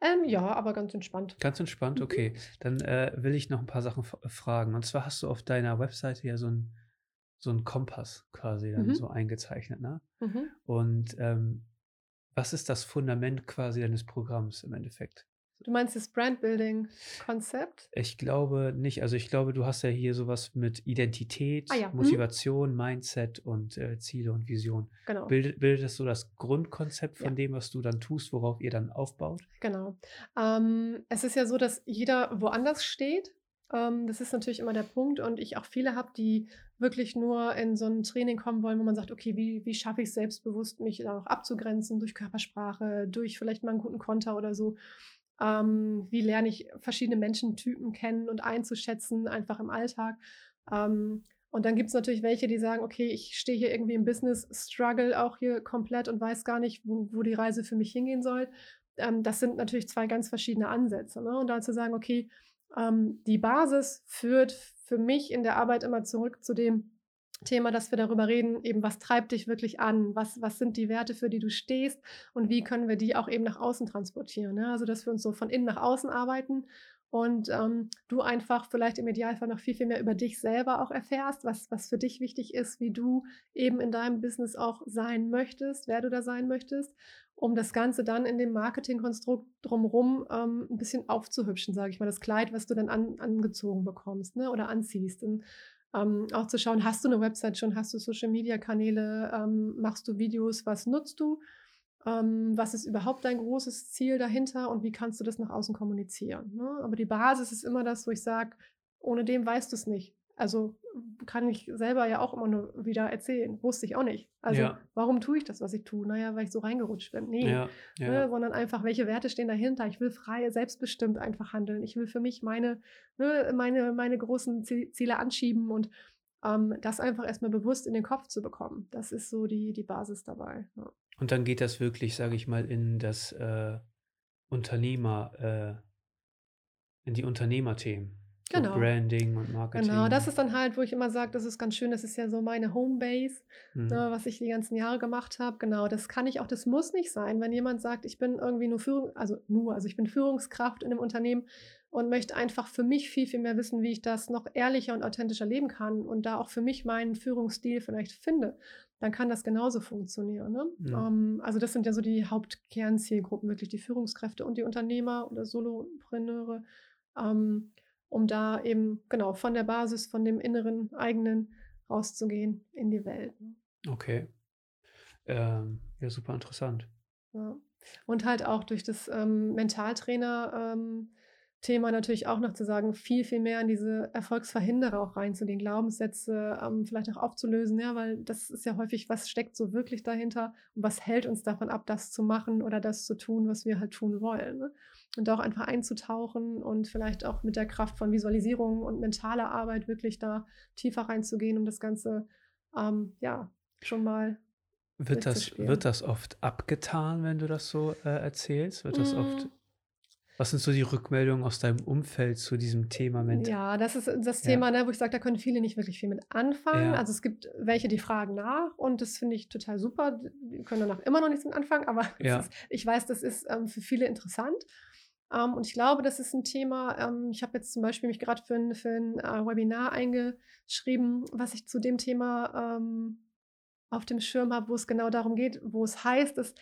Ähm, ja, aber ganz entspannt. Ganz entspannt, mhm. okay. Dann äh, will ich noch ein paar Sachen fragen. Und zwar hast du auf deiner Webseite ja so ein so ein Kompass quasi dann mhm. so eingezeichnet. Ne? Mhm. Und ähm, was ist das Fundament quasi deines Programms im Endeffekt? Du meinst das Brandbuilding-Konzept? Ich glaube nicht. Also ich glaube, du hast ja hier sowas mit Identität, ah, ja. Mhm. Motivation, mhm. Mindset und äh, Ziele und Vision. Genau. Bildet, bildet das so das Grundkonzept von ja. dem, was du dann tust, worauf ihr dann aufbaut? Genau. Ähm, es ist ja so, dass jeder woanders steht. Ähm, das ist natürlich immer der Punkt und ich auch viele habe, die wirklich nur in so ein Training kommen wollen, wo man sagt, okay, wie, wie schaffe ich es selbstbewusst, mich da auch abzugrenzen durch Körpersprache, durch vielleicht mal einen guten Konter oder so. Ähm, wie lerne ich verschiedene Menschentypen kennen und einzuschätzen, einfach im Alltag. Ähm, und dann gibt es natürlich welche, die sagen, okay, ich stehe hier irgendwie im Business, struggle auch hier komplett und weiß gar nicht, wo, wo die Reise für mich hingehen soll. Ähm, das sind natürlich zwei ganz verschiedene Ansätze. Ne? Und da zu sagen, okay, ähm, die Basis führt für mich in der Arbeit immer zurück zu dem Thema, dass wir darüber reden, eben was treibt dich wirklich an, was, was sind die Werte, für die du stehst und wie können wir die auch eben nach außen transportieren. Ne? Also dass wir uns so von innen nach außen arbeiten und ähm, du einfach vielleicht im Idealfall noch viel, viel mehr über dich selber auch erfährst, was, was für dich wichtig ist, wie du eben in deinem Business auch sein möchtest, wer du da sein möchtest um das Ganze dann in dem Marketingkonstrukt drumherum ähm, ein bisschen aufzuhübschen, sage ich mal, das Kleid, was du dann an, angezogen bekommst ne, oder anziehst. Und, Ähm, auch zu schauen, hast du eine Website schon, hast du Social-Media-Kanäle, ähm, machst du Videos, was nutzt du? Ähm, was ist überhaupt dein großes Ziel dahinter und wie kannst du das nach außen kommunizieren? Ne? Aber die Basis ist immer das, wo ich sage, ohne dem weißt du es nicht. Also kann ich selber ja auch immer nur wieder erzählen. Wusste ich auch nicht. Also Ja. warum tue ich das, was ich tue? Naja, weil ich so reingerutscht bin. Nee, Ja, ja, ne, sondern einfach, welche Werte stehen dahinter? Ich will frei, selbstbestimmt einfach handeln. Ich will für mich meine, ne, meine, meine großen Zie- Ziele anschieben und ähm, das einfach erstmal bewusst in den Kopf zu bekommen. Das ist so die, die Basis dabei. Und dann geht das wirklich, sage ich mal, in das äh, Unternehmer, äh, in die Unternehmerthemen. So Genau. Branding und Marketing. Genau, das ist dann halt, wo ich immer sage, das ist ganz schön, das ist ja so meine Homebase. Mhm. ne, was ich die ganzen Jahre gemacht habe. Genau, das kann ich auch, das muss nicht sein, wenn jemand sagt, ich bin irgendwie nur Führung, also nur, also ich bin Führungskraft in einem Unternehmen und möchte einfach für mich viel, viel mehr wissen, wie ich das noch ehrlicher und authentischer leben kann und da auch für mich meinen Führungsstil vielleicht finde, dann kann das genauso funktionieren. Ne? Ja. Ähm, also das sind ja so die Hauptkernzielgruppen, wirklich die Führungskräfte und die Unternehmer oder Solopreneure, ähm, um da eben genau von der Basis, von dem inneren eigenen rauszugehen in die Welt. ne? Okay. Ähm, ja, super interessant. Ja. Und halt auch durch das ähm, Mentaltrainer-Thema natürlich auch noch zu sagen, viel, viel mehr in diese Erfolgsverhinderer auch reinzugehen, Glaubenssätze ähm, vielleicht auch aufzulösen, ja, weil das ist ja häufig, was steckt so wirklich dahinter und was hält uns davon ab, das zu machen oder das zu tun, was wir halt tun wollen. Ne? Und auch einfach einzutauchen und vielleicht auch mit der Kraft von Visualisierung und mentaler Arbeit wirklich da tiefer reinzugehen, um das Ganze ähm, ja schon mal Wird das, wird das oft abgetan, wenn du das so äh, erzählst? Wird das oft. Was sind so die Rückmeldungen aus deinem Umfeld zu diesem Thema Mental? Ja, das ist das Ja. Thema, ne, wo ich sage, da können viele nicht wirklich viel mit anfangen. Ja. Also es gibt welche, die fragen nach und das finde ich total super. Die können danach immer noch nichts mit anfangen, aber Ja. ist, ich weiß, das ist ähm, für viele interessant. Ähm, und ich glaube, das ist ein Thema, ähm, ich habe jetzt zum Beispiel mich gerade für ein, für ein äh, Webinar eingeschrieben, was ich zu dem Thema ähm, auf dem Schirm habe, wo es genau darum geht, wo es heißt, dass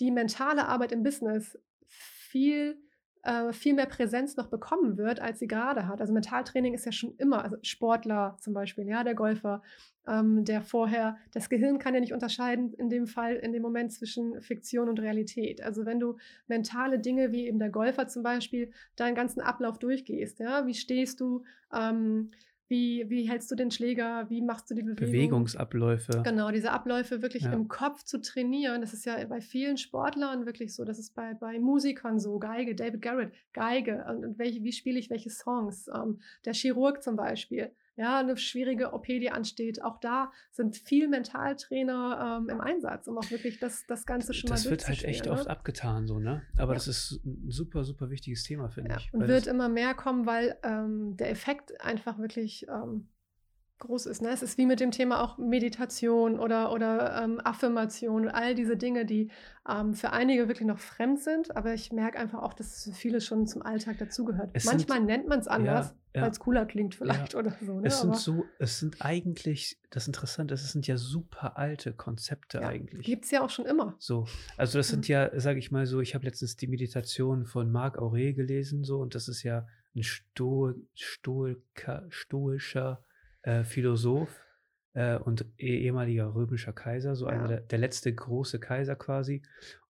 die mentale Arbeit im Business viel äh, viel mehr Präsenz noch bekommen wird, als sie gerade hat. Also Mentaltraining ist ja schon immer, also Sportler zum Beispiel, ja, der Golfer, ähm, der vorher, das Gehirn kann ja nicht unterscheiden in dem Fall, in dem Moment zwischen Fiktion und Realität. Also wenn du mentale Dinge wie eben der Golfer zum Beispiel deinen ganzen Ablauf durchgehst, ja, wie stehst du, ähm, wie, wie hältst du den Schläger, wie machst du die Bewegung? Bewegungsabläufe. Genau, diese Abläufe wirklich Ja. im Kopf zu trainieren, das ist ja bei vielen Sportlern wirklich so, das ist bei, bei Musikern so, Geige, David Garrett, Geige, und, und welche, wie spiele ich welche Songs, ähm, der Chirurg zum Beispiel, ja, eine schwierige OP, die ansteht, auch da sind viel Mentaltrainer ähm, im Einsatz, um auch wirklich das, das Ganze schon Das mal wird halt echt durchzuspielen, oft ne? abgetan, so, ne? Aber Ja. das ist ein super, super wichtiges Thema, finde Ja, ich. und wird das, immer mehr kommen, weil ähm, der Effekt einfach wirklich ähm, groß ist. Ne? Es ist wie mit dem Thema auch Meditation oder, oder ähm, Affirmation und all diese Dinge, die ähm, für einige wirklich noch fremd sind, aber ich merke einfach auch, dass für viele schon zum Alltag dazugehört. Es sind- Manchmal nennt man es anders, ja. weil es cooler klingt vielleicht oder so. Ne? es sind aber so, es sind eigentlich, das Interessante ist, es sind ja super alte Konzepte ja, eigentlich. gibt es ja auch schon immer. So, also das sind Mhm. ja, sage ich mal so, ich habe letztens die Meditation von Marc Aurel gelesen, so, und das ist ja ein Sto Stoika, stoischer äh, Philosoph äh, und eh- ehemaliger römischer Kaiser, so einer Ja. der, der letzte große Kaiser quasi.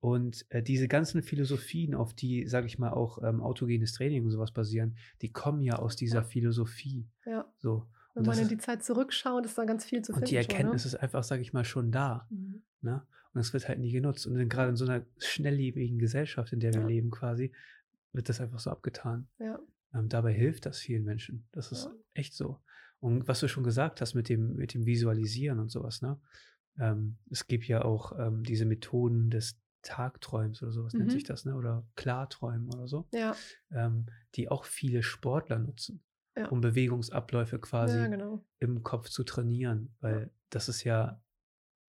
Und äh, diese ganzen Philosophien, auf die, sage ich mal, auch ähm, autogenes Training und sowas basieren, die kommen ja aus dieser Ja. Philosophie. Ja. So. Wenn Und, man in die Zeit zurückschaut, ist da ganz viel zu und finden. die Erkenntnis schon, ist einfach, sage ich mal, schon da. ne? Mhm. Ne? Und es wird halt nie genutzt. Und gerade in so einer schnelllebigen Gesellschaft, in der wir Ja. leben quasi, wird das einfach so abgetan. Ja. Ähm, dabei hilft das vielen Menschen. Das ist Ja. echt so. Und was du schon gesagt hast mit dem, mit dem Visualisieren und sowas, ne? Ähm, es gibt ja auch ähm, diese Methoden des Tagträums oder sowas nennt Mhm. sich das, ne? Oder Klarträumen oder so, Ja, ähm, die auch viele Sportler nutzen, Ja. um Bewegungsabläufe quasi ja, genau. im Kopf zu trainieren, weil das ist ja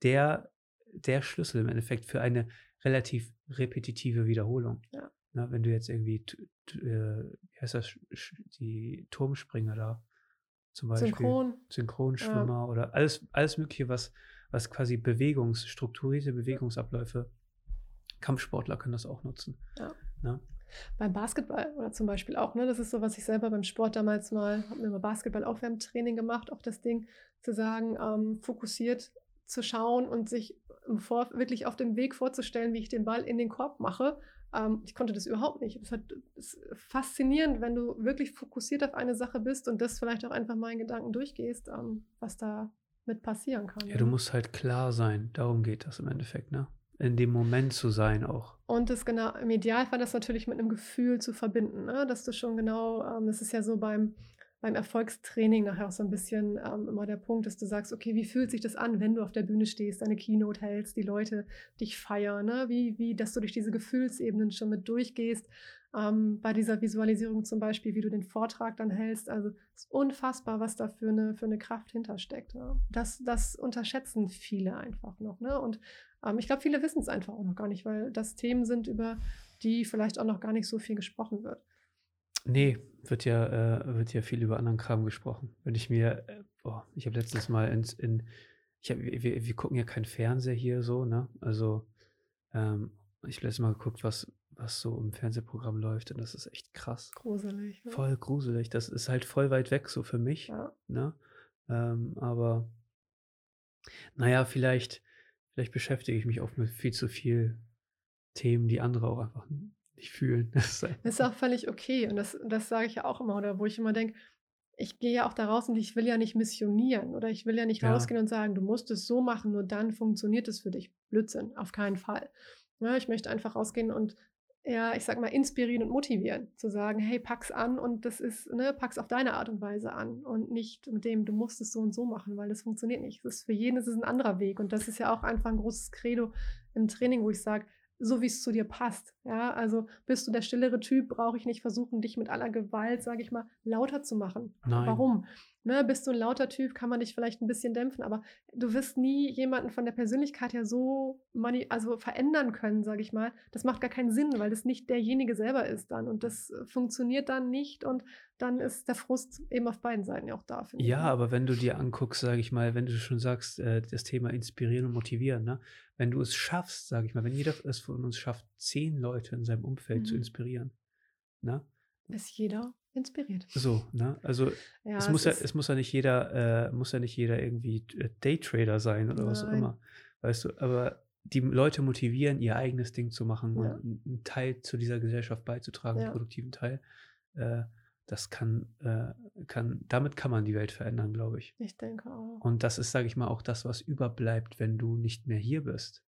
der, der Schlüssel im Endeffekt für eine relativ repetitive Wiederholung. Ja. Na, wenn du jetzt irgendwie, äh, wie heißt das, die Turmspringer da zum Beispiel, Synchron. Synchronschwimmer oder alles, alles Mögliche, was, was quasi Bewegungs, strukturierte Bewegungsabläufe, Kampfsportler können das auch nutzen. Ja. Ne? Beim Basketball oder zum Beispiel auch, ne? Das ist so, was ich selber beim Sport damals mal, habe mir mal Basketball-Aufwärmtraining gemacht, auch das Ding zu sagen, ähm, fokussiert zu schauen und sich vor, wirklich auf dem Weg vorzustellen, wie ich den Ball in den Korb mache. Ähm, ich konnte das überhaupt nicht. Es ist faszinierend, wenn du wirklich fokussiert auf eine Sache bist und das vielleicht auch einfach mal in Gedanken durchgehst, ähm, was da mit passieren kann. Ja, du ne? musst halt klar sein. Darum geht das im Endeffekt, ne? In dem Moment zu sein auch. Und das genau, im Idealfall das natürlich mit einem Gefühl zu verbinden, ne? dass du schon genau, ähm, das ist ja so beim, beim Erfolgstraining nachher auch so ein bisschen ähm, immer der Punkt, dass du sagst, okay, wie fühlt sich das an, wenn du auf der Bühne stehst, deine Keynote hältst, die Leute dich feiern, ne? wie, wie, dass du durch diese Gefühlsebenen schon mit durchgehst. Ähm, bei dieser Visualisierung zum Beispiel, wie du den Vortrag dann hältst. Also es ist unfassbar, was da für eine, für eine Kraft hintersteckt. Ja? Das, das unterschätzen viele einfach noch. Ne? Und ähm, ich glaube, viele wissen es einfach auch noch gar nicht, weil das Themen sind, über die vielleicht auch noch gar nicht so viel gesprochen wird. Nee, wird ja, äh, wird ja viel über anderen Kram gesprochen. Wenn ich mir, äh, boah, ich habe letztens mal ins, in, ich hab, wir, wir gucken ja keinen Fernseher hier so, ne? Also, ähm, ich habe letztes Mal geguckt, was, was so im Fernsehprogramm läuft und das ist echt krass. Gruselig. Ne? Voll gruselig. Das ist halt voll weit weg so für mich, ja. ne? Ähm, aber, naja, vielleicht, vielleicht beschäftige ich mich auch mit viel zu viel Themen, die andere auch einfach nicht fühlen. Das ist auch völlig okay. Und das, das sage ich ja auch immer, oder wo ich immer denke, ich gehe ja auch da raus und ich will ja nicht missionieren oder ich will ja nicht ja. rausgehen und sagen, du musst es so machen, nur dann funktioniert es für dich. Blödsinn, auf keinen Fall. Ja, ich möchte einfach rausgehen und ja, ich sag mal, inspirieren und motivieren. Zu sagen, hey, pack's an und das ist, ne, pack's auf deine Art und Weise an und nicht mit dem, du musst es so und so machen, weil das funktioniert nicht. Das ist für jeden ist es ein anderer Weg. Und das ist ja auch einfach ein großes Credo im Training, wo ich sage, so wie es zu dir passt. Ja, also bist du der stillere Typ, brauche ich nicht versuchen, dich mit aller Gewalt, sage ich mal, lauter zu machen. Nein. Warum? Ne, bist du ein lauter Typ, kann man dich vielleicht ein bisschen dämpfen, aber du wirst nie jemanden von der Persönlichkeit her so mani also verändern können, sage ich mal. Das macht gar keinen Sinn, weil das nicht derjenige selber ist dann und das funktioniert dann nicht und dann ist der Frust eben auf beiden Seiten ja auch da. Ja, ich, ne? aber wenn du dir anguckst, sage ich mal, wenn du schon sagst, äh, das Thema inspirieren und motivieren, ne? wenn du es schaffst, sage ich mal, wenn jeder es von uns schafft, zehn Leute in seinem Umfeld mhm. zu inspirieren, ne? ist jeder inspiriert. So, ne? Also ja, es, muss ja, es muss ja nicht jeder, äh, muss ja nicht jeder irgendwie äh, Daytrader sein oder Nein. was auch immer. Weißt du, aber die Leute motivieren, ihr eigenes Ding zu machen ja. und einen Teil zu dieser Gesellschaft beizutragen, ja. einen produktiven Teil. Äh, das kann, äh, kann, damit kann man die Welt verändern, glaube ich. Ich denke auch. Und das ist, sage ich mal, auch das, was überbleibt, wenn du nicht mehr hier bist.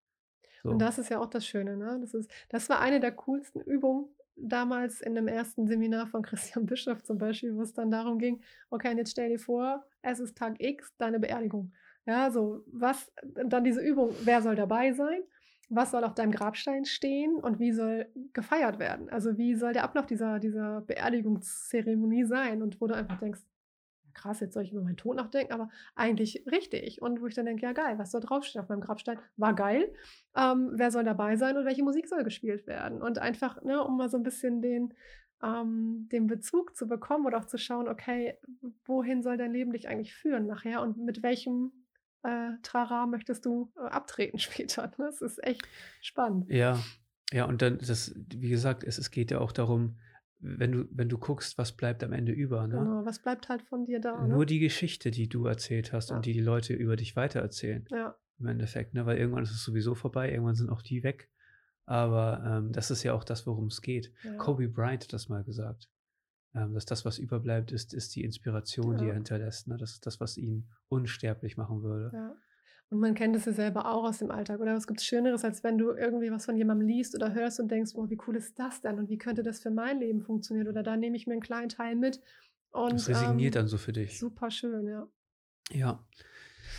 So. Und das ist ja auch das Schöne, ne? Das, ist, das war eine der coolsten Übungen, damals in dem ersten Seminar von Christian Bischof zum Beispiel, wo es dann darum ging, okay, jetzt stell dir vor, es ist Tag X, deine Beerdigung. Ja, so, was, dann diese Übung, wer soll dabei sein? Was soll auf deinem Grabstein stehen und wie soll gefeiert werden? Also wie soll der Ablauf dieser, dieser Beerdigungszeremonie sein? Und wo du einfach denkst, krass, jetzt soll ich über meinen Tod nachdenken, aber eigentlich richtig. Und wo ich dann denke, ja geil, was soll draufstehen auf meinem Grabstein? War geil. Ähm, wer soll dabei sein und welche Musik soll gespielt werden? Und einfach, ne, um mal so ein bisschen den, ähm, den Bezug zu bekommen oder auch zu schauen, okay, wohin soll dein Leben dich eigentlich führen nachher und mit welchem äh, Trara möchtest du äh, abtreten später? Das ist echt spannend. Ja, ja, und dann, das, wie gesagt, es, es geht ja auch darum, wenn du, wenn du guckst, was bleibt am Ende über. Ne? Genau, was bleibt halt von dir da? Nur ne? die Geschichte, die du erzählt hast ja. und die die Leute über dich weitererzählen. Ja. Im Endeffekt, ne? weil irgendwann ist es sowieso vorbei, irgendwann sind auch die weg. Aber ähm, das ist ja auch das, worum es geht. Ja. Kobe Bryant hat das mal gesagt. Ähm, dass das, was überbleibt, ist, ist die Inspiration, die er hinterlässt. Ne? Das ist das, was ihn unsterblich machen würde. Ja. Und man kennt es ja selber auch aus dem Alltag. Oder was gibt es Schöneres, als wenn du irgendwie was von jemandem liest oder hörst und denkst, boah, wie cool ist das denn? Und wie könnte das für mein Leben funktionieren? Oder da nehme ich mir einen kleinen Teil mit. Und, das resigniert ähm, dann so für dich. Super schön, ja. Ja.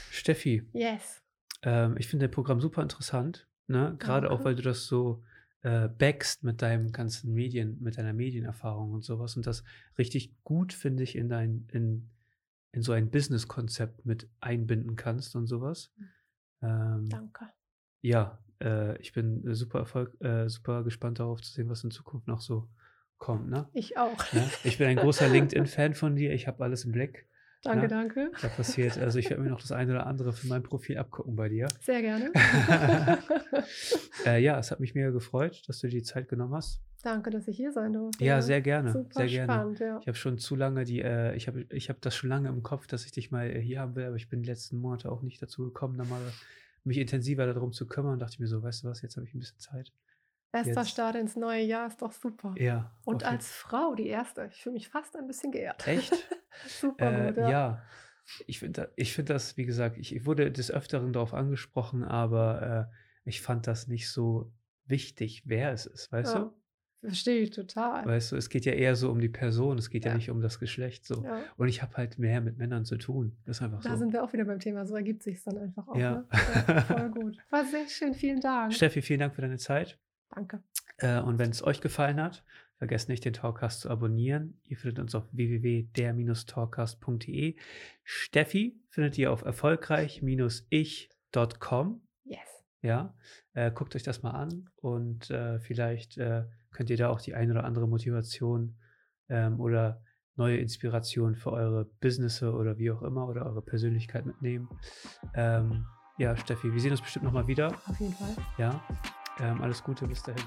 Steffi. Yes. Ähm, ich finde dein Programm super interessant. Ne? Gerade auch, weil du das so äh, backst mit deinem ganzen Medien, mit deiner Medienerfahrung und sowas. Und das richtig gut, finde ich, in dein, in in so ein Business-Konzept mit einbinden kannst und sowas. Hm. Ähm, Danke. Ja, äh, ich bin super Erfolg, äh, super gespannt darauf zu sehen, was in Zukunft noch so kommt. Ne? Ich auch. Ja? Ich bin ein großer LinkedIn-Fan von dir. Ich habe alles im Blick. Danke, Na, ne? danke. Da passiert, also ich werde mir noch das eine oder andere für mein Profil abgucken bei dir. Sehr gerne. Äh, ja, es hat mich mega gefreut, dass du dir die Zeit genommen hast. Danke, dass ich hier sein durfte. Ja, sehr gerne. Super sehr gerne. spannend, ja. Ich habe schon zu lange die, äh, ich habe ich hab das schon lange im Kopf, dass ich dich mal äh, hier haben will, aber ich bin die letzten Monate auch nicht dazu gekommen, da mal mich intensiver darum zu kümmern. Und dachte ich mir so, weißt du was, jetzt habe ich ein bisschen Zeit. Bester Start ins neue Jahr ist doch super. Ja. Und auf jeden- als Frau die erste. Ich fühle mich fast ein bisschen geehrt. Echt? super Äh, gut, ja. ja. ich finde ich find das, wie gesagt, ich, ich wurde des Öfteren darauf angesprochen, aber äh, ich fand das nicht so wichtig, wer es ist, weißt Ja, Verstehe ich total. Weißt du, es geht ja eher so um die Person, es geht ja, Ja. nicht um das Geschlecht so. ja. Und ich habe halt mehr mit Männern zu tun. Das ist einfach Da so. sind wir auch wieder beim Thema. So ergibt sich dann einfach auch. Ja. Ne? ja voll gut. War sehr schön. Vielen Dank. Steffi, vielen Dank für deine Zeit. Danke. Äh, und wenn es euch gefallen hat, vergesst nicht, den Talkcast zu abonnieren. Ihr findet uns auf www.der-talkcast.de. Steffi findet ihr auf erfolgreich-ich.com. Yes. Ja, äh, guckt euch das mal an und äh, vielleicht äh, könnt ihr da auch die ein oder andere Motivation ähm, oder neue Inspiration für eure Businesse oder wie auch immer oder eure Persönlichkeit mitnehmen. Ähm, ja, Steffi, wir sehen uns bestimmt nochmal wieder. Auf jeden Fall. Ja, ähm, alles Gute, bis dahin.